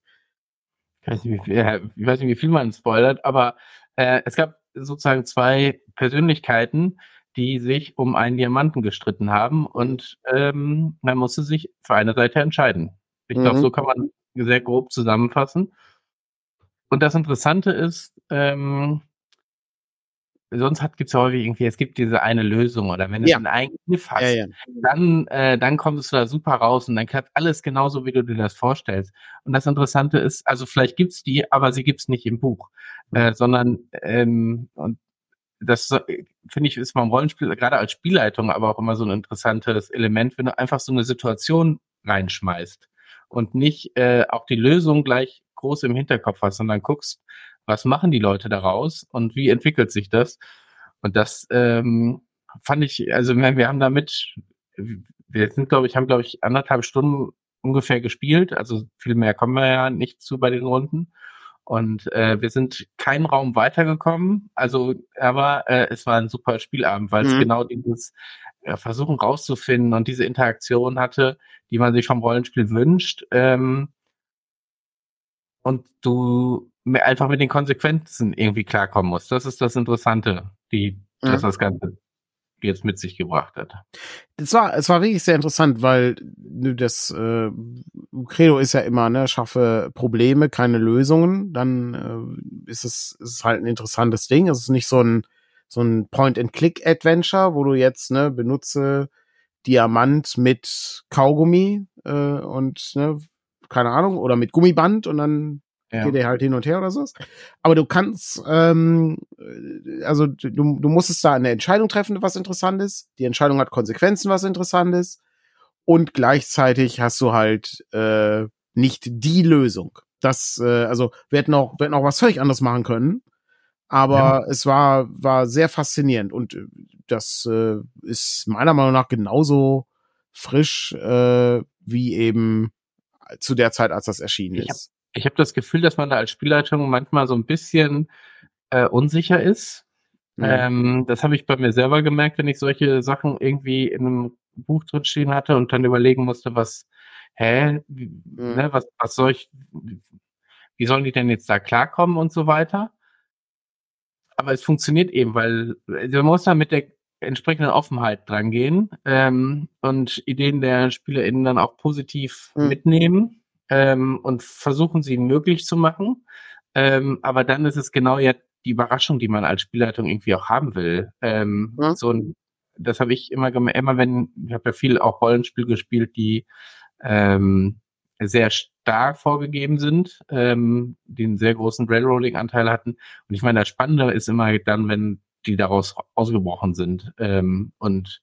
Ich weiß nicht, wie viel, ich weiß nicht, wie viel man spoilert, aber äh, es gab sozusagen zwei Persönlichkeiten, die sich um einen Diamanten gestritten haben und ähm, man musste sich für eine Seite entscheiden. Ich mhm. glaube, so kann man sehr grob zusammenfassen. Und das Interessante ist, ähm, sonst hat gibt's ja häufig irgendwie, es gibt diese eine Lösung oder wenn ja. du einen Kniff hast, ja, ja. dann äh, dann kommst du da super raus und dann klappt alles genauso, wie du dir das vorstellst. Und das Interessante ist, also vielleicht gibt's die, aber sie gibt's nicht im Buch, äh, sondern ähm, und das finde ich ist beim Rollenspiel gerade als Spielleitung aber auch immer so ein interessantes Element, wenn du einfach so eine Situation reinschmeißt und nicht äh, auch die Lösung gleich groß im Hinterkopf hast, sondern guckst, was machen die Leute daraus und wie entwickelt sich das? Und das ähm, fand ich, also wir haben damit, wir sind, glaube ich, haben, glaube ich, anderthalb Stunden ungefähr gespielt. Also viel mehr kommen wir ja nicht zu bei den Runden. Und äh, wir sind keinen Raum weitergekommen. Also, aber äh, es war ein super Spielabend, weil es mhm. genau dieses äh, Versuchen rauszufinden und diese Interaktion hatte, die man sich vom Rollenspiel wünscht. Ähm, und du einfach mit den Konsequenzen irgendwie klarkommen musst. Das ist das Interessante, die, mhm. dass das Ganze jetzt mit sich gebracht hat. Es war, es war wirklich sehr interessant, weil das äh, Credo ist ja immer, ne, schaffe Probleme, keine Lösungen, dann äh, ist es ist halt ein interessantes Ding. Es ist nicht so ein so ein Point-and-Click-Adventure, wo du jetzt ne benutze Diamant mit Kaugummi äh, und ne, keine Ahnung oder mit Gummiband und dann ja. geht er halt hin und her oder so. Aber du kannst, ähm, also du, du musstest da eine Entscheidung treffen, was interessant ist. Die Entscheidung hat Konsequenzen, was interessant ist. Und gleichzeitig hast du halt äh, nicht die Lösung. Das, äh, also wir hätten auch, wir hätten auch was völlig anderes machen können. Aber ja. es war, war sehr faszinierend und äh, das äh, ist meiner Meinung nach genauso frisch äh, wie eben zu der Zeit, als das erschienen ich ist ich habe das Gefühl, dass man da als Spielleitung manchmal so ein bisschen äh, unsicher ist. Mhm. Ähm, das habe ich bei mir selber gemerkt, wenn ich solche Sachen irgendwie in einem Buch drin stehen hatte und dann überlegen musste, was, hä, wie, mhm. ne, was, was soll ich, wie sollen die denn jetzt da klarkommen und so weiter. Aber es funktioniert eben, weil man muss da mit der entsprechenden Offenheit drangehen ähm, und Ideen der SpielerInnen dann auch positiv mhm. mitnehmen ähm, und versuchen sie möglich zu machen. Ähm, aber dann ist es genau ja die Überraschung, die man als Spielleitung irgendwie auch haben will. Ähm, ja. So ein, das habe ich immer gemacht, immer wenn, ich habe ja viel auch Rollenspiel gespielt, die ähm, sehr stark vorgegeben sind, ähm, die einen sehr großen Railroading-Anteil hatten. Und ich meine, das Spannende ist immer dann, wenn die daraus ausgebrochen sind. Ähm, und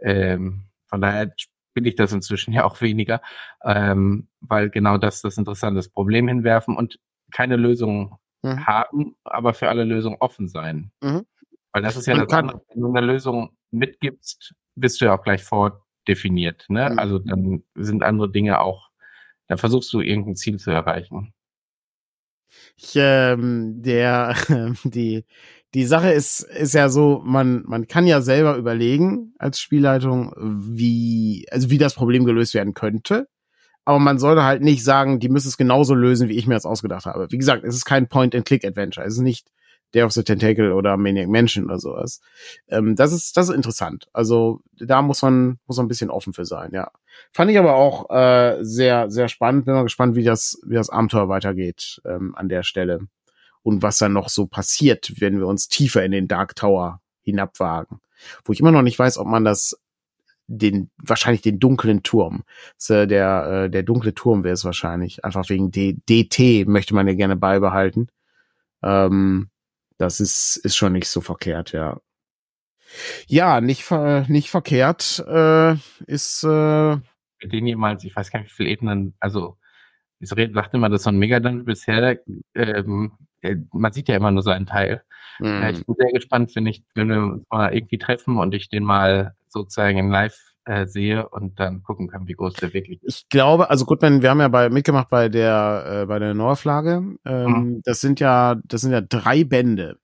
ähm, von daher will ich das inzwischen ja auch weniger, ähm, weil genau das das interessante Problem hinwerfen und keine Lösung mhm. haben, aber für alle Lösungen offen sein. Mhm. Weil das ist ja das andere, wenn du eine Lösung mitgibst, bist du ja auch gleich vordefiniert. Ne? Mhm. Also dann sind andere Dinge auch, da versuchst du irgendein Ziel zu erreichen. Ich, ähm, der, die, die Sache ist, ist ja so, man, man kann ja selber überlegen als Spielleitung, wie, also wie das Problem gelöst werden könnte. Aber man sollte halt nicht sagen, die müssen es genauso lösen, wie ich mir das ausgedacht habe. Wie gesagt, es ist kein Point-and-Click-Adventure. Es ist nicht Day of the Tentacle oder Maniac Mansion oder sowas. Ähm, das ist, das ist interessant. Also da muss man, muss man ein bisschen offen für sein, ja. Fand ich aber auch äh, sehr, sehr spannend. Bin mal gespannt, wie das, wie das Abenteuer weitergeht ähm, an der Stelle und was dann noch so passiert, wenn wir uns tiefer in den Dark Tower hinabwagen. Wo ich immer noch nicht weiß, ob man das den wahrscheinlich den dunklen Turm. Der äh, der dunkle Turm wäre es wahrscheinlich. Einfach wegen D DT möchte man ja gerne beibehalten. Ähm, das ist ist schon nicht so verkehrt, ja. Ja, nicht ver nicht verkehrt äh, ist äh, den jemals, ich weiß gar nicht, wie viele Ebenen, also ich sagte immer, das ist so ein Megadungeon bisher, ähm, äh, man sieht ja immer nur so einen Teil. Mhm. ich bin sehr gespannt, wenn ich, wenn wir uns mal irgendwie treffen und ich den mal sozusagen in live äh, sehe und dann gucken kann, wie groß der wirklich ist. Ich glaube, also gut, wir haben ja bei, mitgemacht bei der, äh, bei der Neuauflage. Ähm, mhm. Das sind ja, das sind ja drei Bände.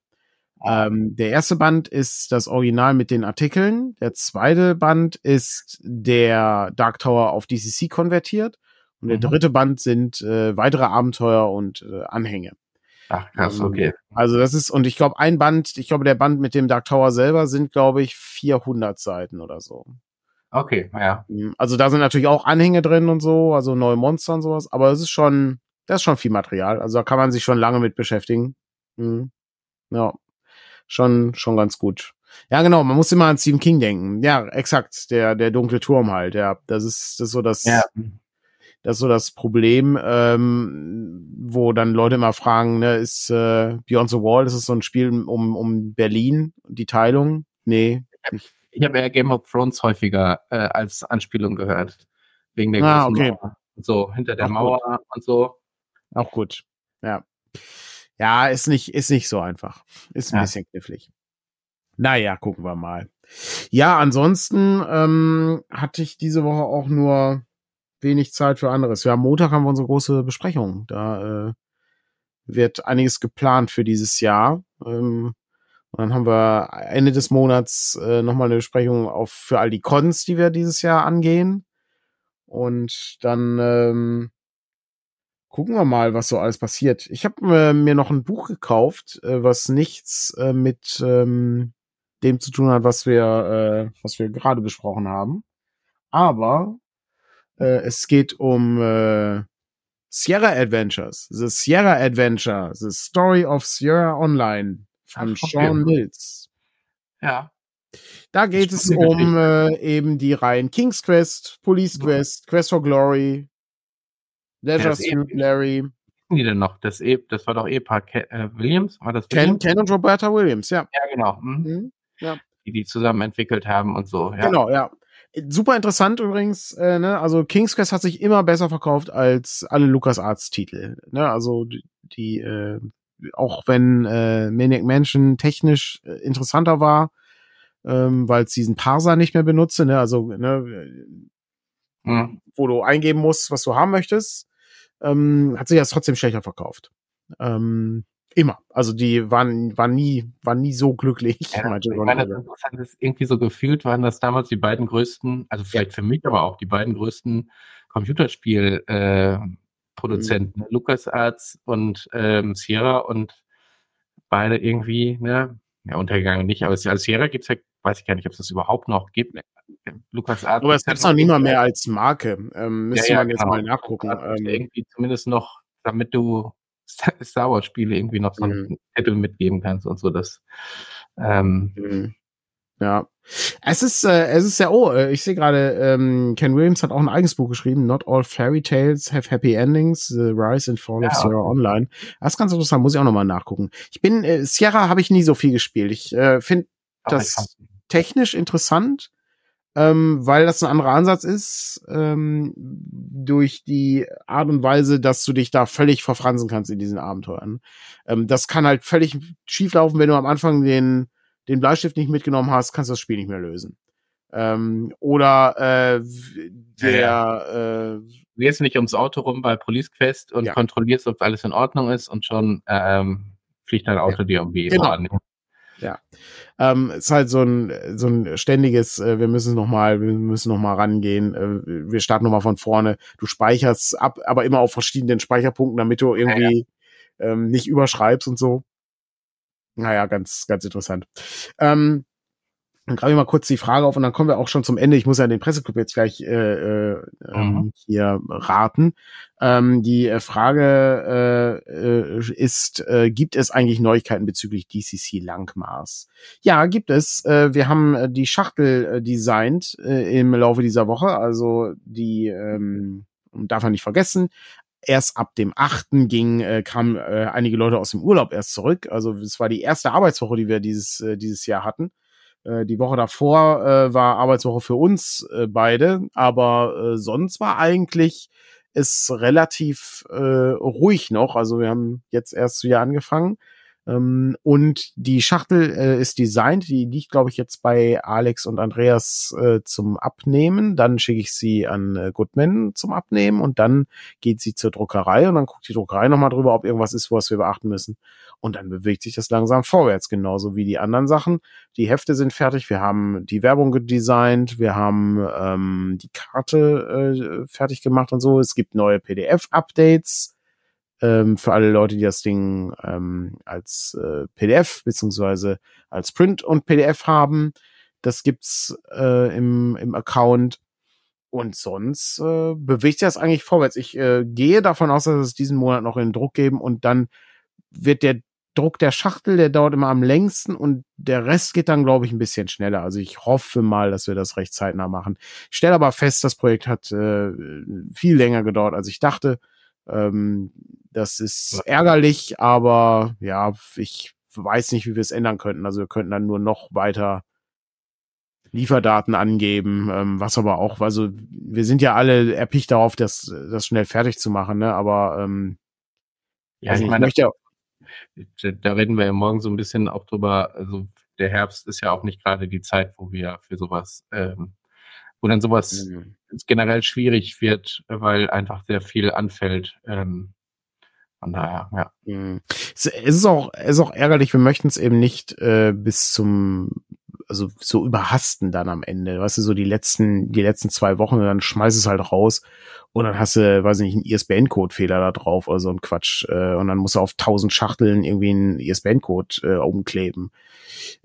Ähm, der erste Band ist das Original mit den Artikeln. Der zweite Band ist der Dark Tower auf DCC konvertiert. Und der mhm. dritte Band sind äh, weitere Abenteuer und äh, Anhänge. Ach krass, ähm, okay. Also das ist, und ich glaube, ein Band, ich glaube, der Band mit dem Dark Tower selber sind, glaube ich, 400 Seiten oder so. Okay, ja. Mhm, also da sind natürlich auch Anhänge drin und so, also neue Monster und sowas, aber es ist schon, das ist schon viel Material. Also da kann man sich schon lange mit beschäftigen. Mhm. Ja, schon, schon ganz gut. Ja, genau, man muss immer an Stephen King denken. Ja, exakt, der, der dunkle Turm halt, ja. Das ist, das ist so das, ja. Das ist so das Problem, ähm, wo dann Leute immer fragen, ne, ist äh, Beyond the Wall, ist es so ein Spiel um, um Berlin, die Teilung? Nee. Ich habe eher Game of Thrones häufiger äh, als Anspielung gehört. Wegen der ah, okay. Mauer. So, hinter der Auch Mauer gut. und so. Auch gut. Ja. Ja, ist nicht, ist nicht so einfach. Ist ein ja. bisschen knifflig. Naja, gucken wir mal. Ja, ansonsten ähm, hatte ich diese Woche auch nur wenig Zeit für anderes. Ja, am Montag haben wir unsere große Besprechung. Da, äh, wird einiges geplant für dieses Jahr. Ähm, und dann haben wir Ende des Monats äh, nochmal eine Besprechung auf für all die Cons, die wir dieses Jahr angehen. Und dann ähm, gucken wir mal, was so alles passiert. Ich habe äh, mir noch ein Buch gekauft, äh, was nichts äh, mit ähm, dem zu tun hat, was wir, äh, was wir gerade besprochen haben. Aber äh, es geht um äh, Sierra Adventures, The Sierra Adventure, The Story of Sierra Online von Ach, Sean Mills. Ja. Da geht es um äh, eben die Reihen King's Quest, Police Quest, Quest for Glory, Leisure ja, Suit Larry. Die denn noch? Das, e das war doch Ehepaar Ken, äh, Williams? War das Ken, Ken und Roberta Williams, ja. Ja, genau. Mhm. Mhm. Ja. Die die zusammen entwickelt haben und so. Ja. Genau, ja. Super interessant übrigens, äh, ne? Also King's Quest hat sich immer besser verkauft als alle LucasArts-Titel. Ne? Also die, die äh, auch wenn äh, Maniac Mansion technisch äh, interessanter war, ähm, weil es diesen Parser nicht mehr benutze, ne? Also ne, mhm. wo du eingeben musst, was du haben möchtest, ähm, hat sich das trotzdem schlechter verkauft. Ähm, immer. Also die waren, waren nie, waren nie so glücklich. Ja, ich meine, das Interessante ist, irgendwie so gefühlt waren das damals die beiden größten, also vielleicht ja. für mich, aber auch die beiden größten Computerspiel, äh, Produzenten, mhm. LucasArts und ähm, Sierra und beide irgendwie, ne, ja, untergegangen nicht, aber als Sierra gibt's ja, weiß ich gar nicht, ob es das überhaupt noch gibt. LucasArts. Aber es gibt's noch nicht mal mehr als Marke. Ähm, müsste ja, ja, man jetzt genau. mal nachgucken. Ähm, irgendwie zumindest noch, damit du Star Wars Spiele irgendwie noch so ein mhm. Titel mitgeben kannst und so, das, ähm, mhm. Ja. Es ist, äh, es ist ja, oh, äh, ich sehe gerade, ähm, Ken Williams hat auch ein eigenes Buch geschrieben, Not All Fairy Tales Have Happy Endings, The Rise and Fall ja, of Sierra. Online. Das ist ganz interessant, muss ich auch nochmal nachgucken. Ich bin, äh, Sierra habe ich nie so viel gespielt. Ich äh, finde das technisch interessant, ähm, weil das ein anderer Ansatz ist, ähm, durch die Art und Weise, dass du dich da völlig verfransen kannst in diesen Abenteuern. Ähm, das kann halt völlig schieflaufen, wenn du am Anfang den den Bleistift nicht mitgenommen hast, kannst du das Spiel nicht mehr lösen. Ähm, oder äh, der ja, ja. Äh, du gehst nicht ums Auto rum bei Police Quest und ja. kontrollierst, ob alles in Ordnung ist und schon ähm, fliegt dein Auto dir irgendwie genau. an. Ja, ähm, ist halt so ein so ein ständiges. Äh, wir müssen noch mal, wir müssen noch mal rangehen. Äh, wir starten noch mal von vorne. Du speicherst ab, aber immer auf verschiedenen Speicherpunkten, damit du irgendwie ähm, nicht überschreibst und so. Naja, ganz, ganz interessant. Ähm, dann greife ich mal kurz die Frage auf und dann kommen wir auch schon zum Ende. Ich muss ja den Presseclub jetzt gleich äh, äh, ähm, mhm. hier raten. Ähm, die äh, Frage äh, äh, ist, äh, gibt es eigentlich Neuigkeiten bezüglich DCC Langmaß? Ja, gibt es. Äh, wir haben äh, die Schachtel äh, designt äh, im Laufe dieser Woche. Also die ähm, darf man nicht vergessen erst ab dem 8. ging, äh, kamen äh, einige Leute aus dem Urlaub erst zurück. Also es war die erste Arbeitswoche, die wir dieses, äh, dieses Jahr hatten. Äh, die Woche davor äh, war Arbeitswoche für uns äh, beide, aber äh, sonst war eigentlich es relativ äh, ruhig noch. Also wir haben jetzt erst wieder angefangen. Ähm, und die Schachtel äh, ist designt, die liegt, glaube ich, jetzt bei Alex und Andreas äh, zum Abnehmen. Dann schicke ich sie an äh, Goodman zum Abnehmen und dann geht sie zur Druckerei und dann guckt die Druckerei nochmal drüber, ob irgendwas ist, was wir beachten müssen. Und dann bewegt sich das langsam vorwärts, genauso wie die anderen Sachen. Die Hefte sind fertig, wir haben die Werbung gedesignt, wir haben ähm, die Karte äh, fertig gemacht und so. Es gibt neue PDF-Updates ähm, für alle Leute, die das Ding ähm, als äh, PDF beziehungsweise als Print und PDF haben. Das gibt's äh, im, im Account. Und sonst äh, bewegt sich das eigentlich vorwärts. Ich äh, gehe davon aus, dass es diesen Monat noch in Druck geben und dann wird der Druck der Schachtel, der dauert immer am längsten und der Rest geht dann, glaube ich, ein bisschen schneller. Also ich hoffe mal, dass wir das recht zeitnah machen. Ich stelle aber fest, das Projekt hat äh, viel länger gedauert, als ich dachte. Ähm, das ist ärgerlich, aber ja, ich weiß nicht, wie wir es ändern könnten. Also wir könnten dann nur noch weiter Lieferdaten angeben, ähm, was aber auch, also wir sind ja alle erpicht darauf, das, das schnell fertig zu machen, ne? Aber ähm, ja, also ich, meine, möchte da, da reden wir ja morgen so ein bisschen auch drüber. Also der Herbst ist ja auch nicht gerade die Zeit, wo wir für sowas ähm, wo dann sowas mhm. generell schwierig wird, weil einfach sehr viel anfällt. Ähm, Von daher, ja. Mhm. Es ist auch, es ist auch ärgerlich, wir möchten es eben nicht äh, bis zum, also so überhasten dann am Ende. Weißt du, so die letzten, die letzten zwei Wochen, dann schmeiß es halt raus und dann hast du, weiß ich nicht, einen ISBN-Code-Fehler da drauf oder so ein Quatsch. Äh, und dann musst du auf tausend Schachteln irgendwie einen ISBN-Code äh, umkleben.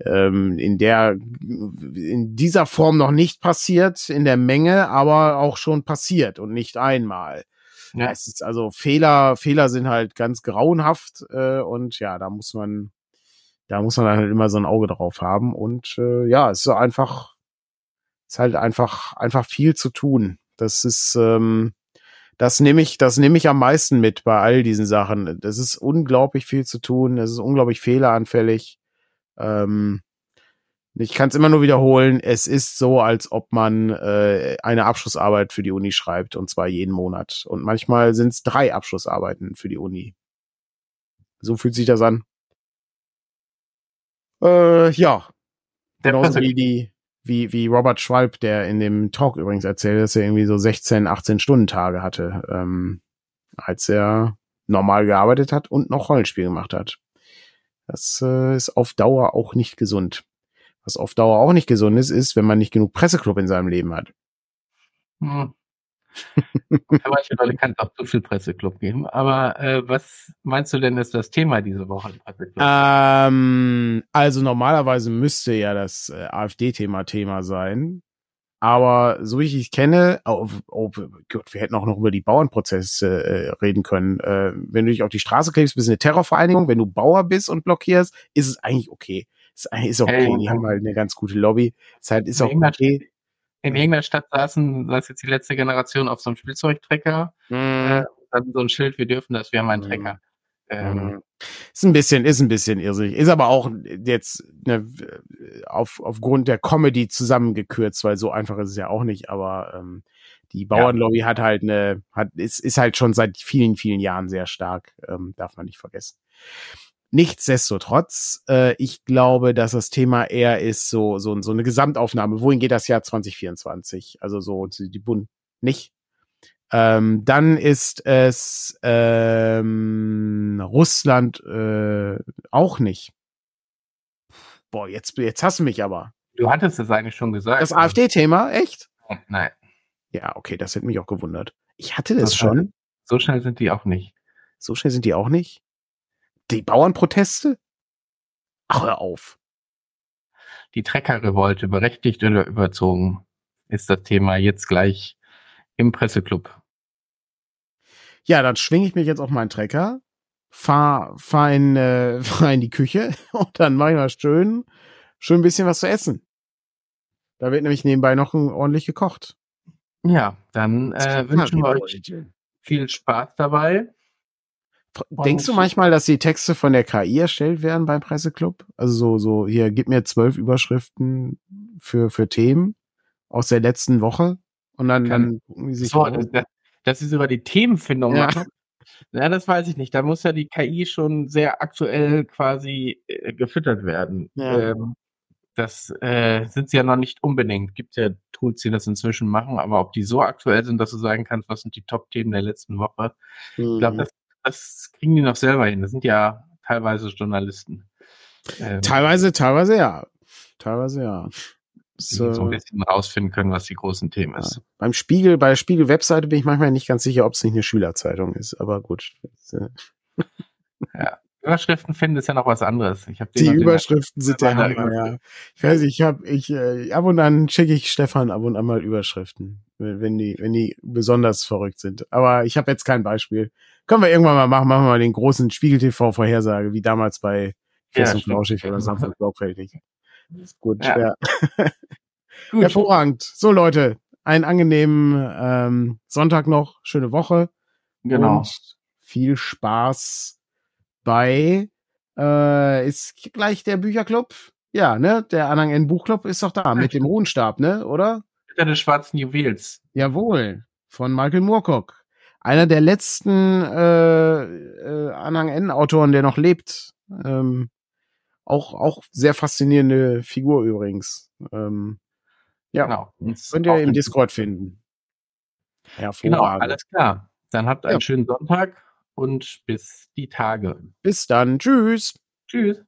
Ähm, in der, in dieser Form noch nicht passiert, in der Menge, aber auch schon passiert und nicht einmal. Ja. Es ist also Fehler, Fehler sind halt ganz grauenhaft äh, und ja, da muss man, da muss man halt immer so ein Auge drauf haben und äh, ja, es ist einfach, es ist halt einfach, einfach viel zu tun. Das ist, ähm, das nehme ich, das nehme ich am meisten mit bei all diesen Sachen. Das ist unglaublich viel zu tun. Es ist unglaublich fehleranfällig. Ähm, ich kann es immer nur wiederholen. Es ist so, als ob man äh, eine Abschlussarbeit für die Uni schreibt und zwar jeden Monat. Und manchmal sind es drei Abschlussarbeiten für die Uni. So fühlt sich das an. Äh, ja. Der Genauso wie die, wie, wie Robert Schwalb, der in dem Talk übrigens erzählt, dass er irgendwie so 16, 18 Stunden Tage hatte, ähm, als er normal gearbeitet hat und noch Rollenspiel gemacht hat. Das äh, ist auf Dauer auch nicht gesund. Was auf Dauer auch nicht gesund ist, ist, wenn man nicht genug Presseclub in seinem Leben hat. Hm. Manche Leute kann es auch zu viel Presseclub geben. Aber äh, was meinst du denn ist das Thema diese Woche? Ähm, also normalerweise müsste ja das äh, AfD-Thema Thema sein. Aber so wie ich es kenne, oh, oh Gott, wir hätten auch noch über die Bauernprozesse äh, reden können. Äh, wenn du dich auf die Straße klebst, bist du eine Terrorvereinigung. Wenn du Bauer bist und blockierst, ist es eigentlich okay. Ist, ist okay. Hey, die haben halt eine ganz gute Lobby. Ist halt, ist auch okay in irgendeiner Stadt saßen, ist jetzt die letzte Generation, auf so einem Spielzeugtrecker. Mhm. Äh, dann so ein Schild, wir dürfen das, wir haben einen Trecker. Mhm. Ähm, mhm. ist ein bisschen, ist ein bisschen irrsinnig. Ist aber auch jetzt ne, auf, aufgrund der Comedy zusammengekürzt, weil so einfach ist es ja auch nicht, aber ähm, die Bauernlobby ja. hat halt eine, hat, ist, ist halt schon seit vielen, vielen Jahren sehr stark, ähm, darf man nicht vergessen. Nichtsdestotrotz, äh, ich glaube, dass das Thema eher ist so, so, so eine Gesamtaufnahme. Wohin geht das Jahr 2024? Also so die Bund nicht. Ähm, dann ist es ähm, Russland äh, auch nicht. Boah, jetzt, jetzt hast du mich aber. Du hattest es eigentlich schon gesagt. Das AfD-Thema, echt? Nein. Ja, okay, das hätte mich auch gewundert. Ich hatte das so schon. So schnell sind die auch nicht. So schnell sind die auch nicht? Die Bauernproteste? Ach, hör auf. Die Treckerrevolte, berechtigt oder überzogen, ist das Thema jetzt gleich im Presseclub. Ja, dann schwinge ich mich jetzt auf meinen Trecker, fahr, fahr, in, äh, fahr in die Küche und dann mache ich mal schön, schön ein bisschen was zu essen. Da wird nämlich nebenbei noch ordentlich gekocht. Ja, dann äh, wünschen wir euch viel Spaß dabei. Denkst du manchmal, dass die Texte von der KI erstellt werden beim Presseclub? Also so, so, hier, gib mir zwölf Überschriften für, für Themen aus der letzten Woche und dann, dann gucken die sich so, das, das ist über die Themenfindung ja. machen. Ja, das weiß ich nicht. Da muss ja die KI schon sehr aktuell quasi äh, gefüttert werden. Ja. Ähm, das äh, sind sie ja noch nicht unbedingt. Gibt ja Tools, die das inzwischen machen, aber ob die so aktuell sind, dass du sagen kannst, was sind die Top-Themen der letzten Woche, mhm. ich glaube, das das kriegen die noch selber hin. Das sind ja teilweise Journalisten. Ähm, teilweise, teilweise ja. Teilweise ja. So, so ein bisschen rausfinden können, was die großen Themen ja. ist. Beim Spiegel, bei der Spiegel-Webseite bin ich manchmal nicht ganz sicher, ob es nicht eine Schülerzeitung ist, aber gut. ja. Überschriften finden ist ja noch was anderes. Ich die Überschriften sind der Hammer, ja. Ich weiß, ich habe, ich äh, ab und an schicke ich Stefan ab und an mal Überschriften, wenn die, wenn die besonders verrückt sind. Aber ich habe jetzt kein Beispiel. Können wir irgendwann mal machen, machen wir mal den großen Spiegel-TV-Vorhersage, wie damals bei Fest ja, und Flauschig oder Samstag Sorgfältig. Gut, ja. ja. Gut. Hervorragend. So, Leute, einen angenehmen ähm, Sonntag noch, schöne Woche. Genau. Und viel Spaß bei äh, ist gleich der Bücherclub. Ja, ne? Der Anhang N Buchclub ist doch da mit dem Ruhenstab, ne? Oder? Der des schwarzen Juwels. Jawohl. Von Michael Moorcock einer der letzten äh, äh, Anhang N-Autoren, der noch lebt. Ähm, auch, auch sehr faszinierende Figur übrigens. Ähm, ja, genau. könnt ihr im Discord finden. Genau, alles klar. Dann habt einen ja. schönen Sonntag und bis die Tage. Bis dann. Tschüss. Tschüss.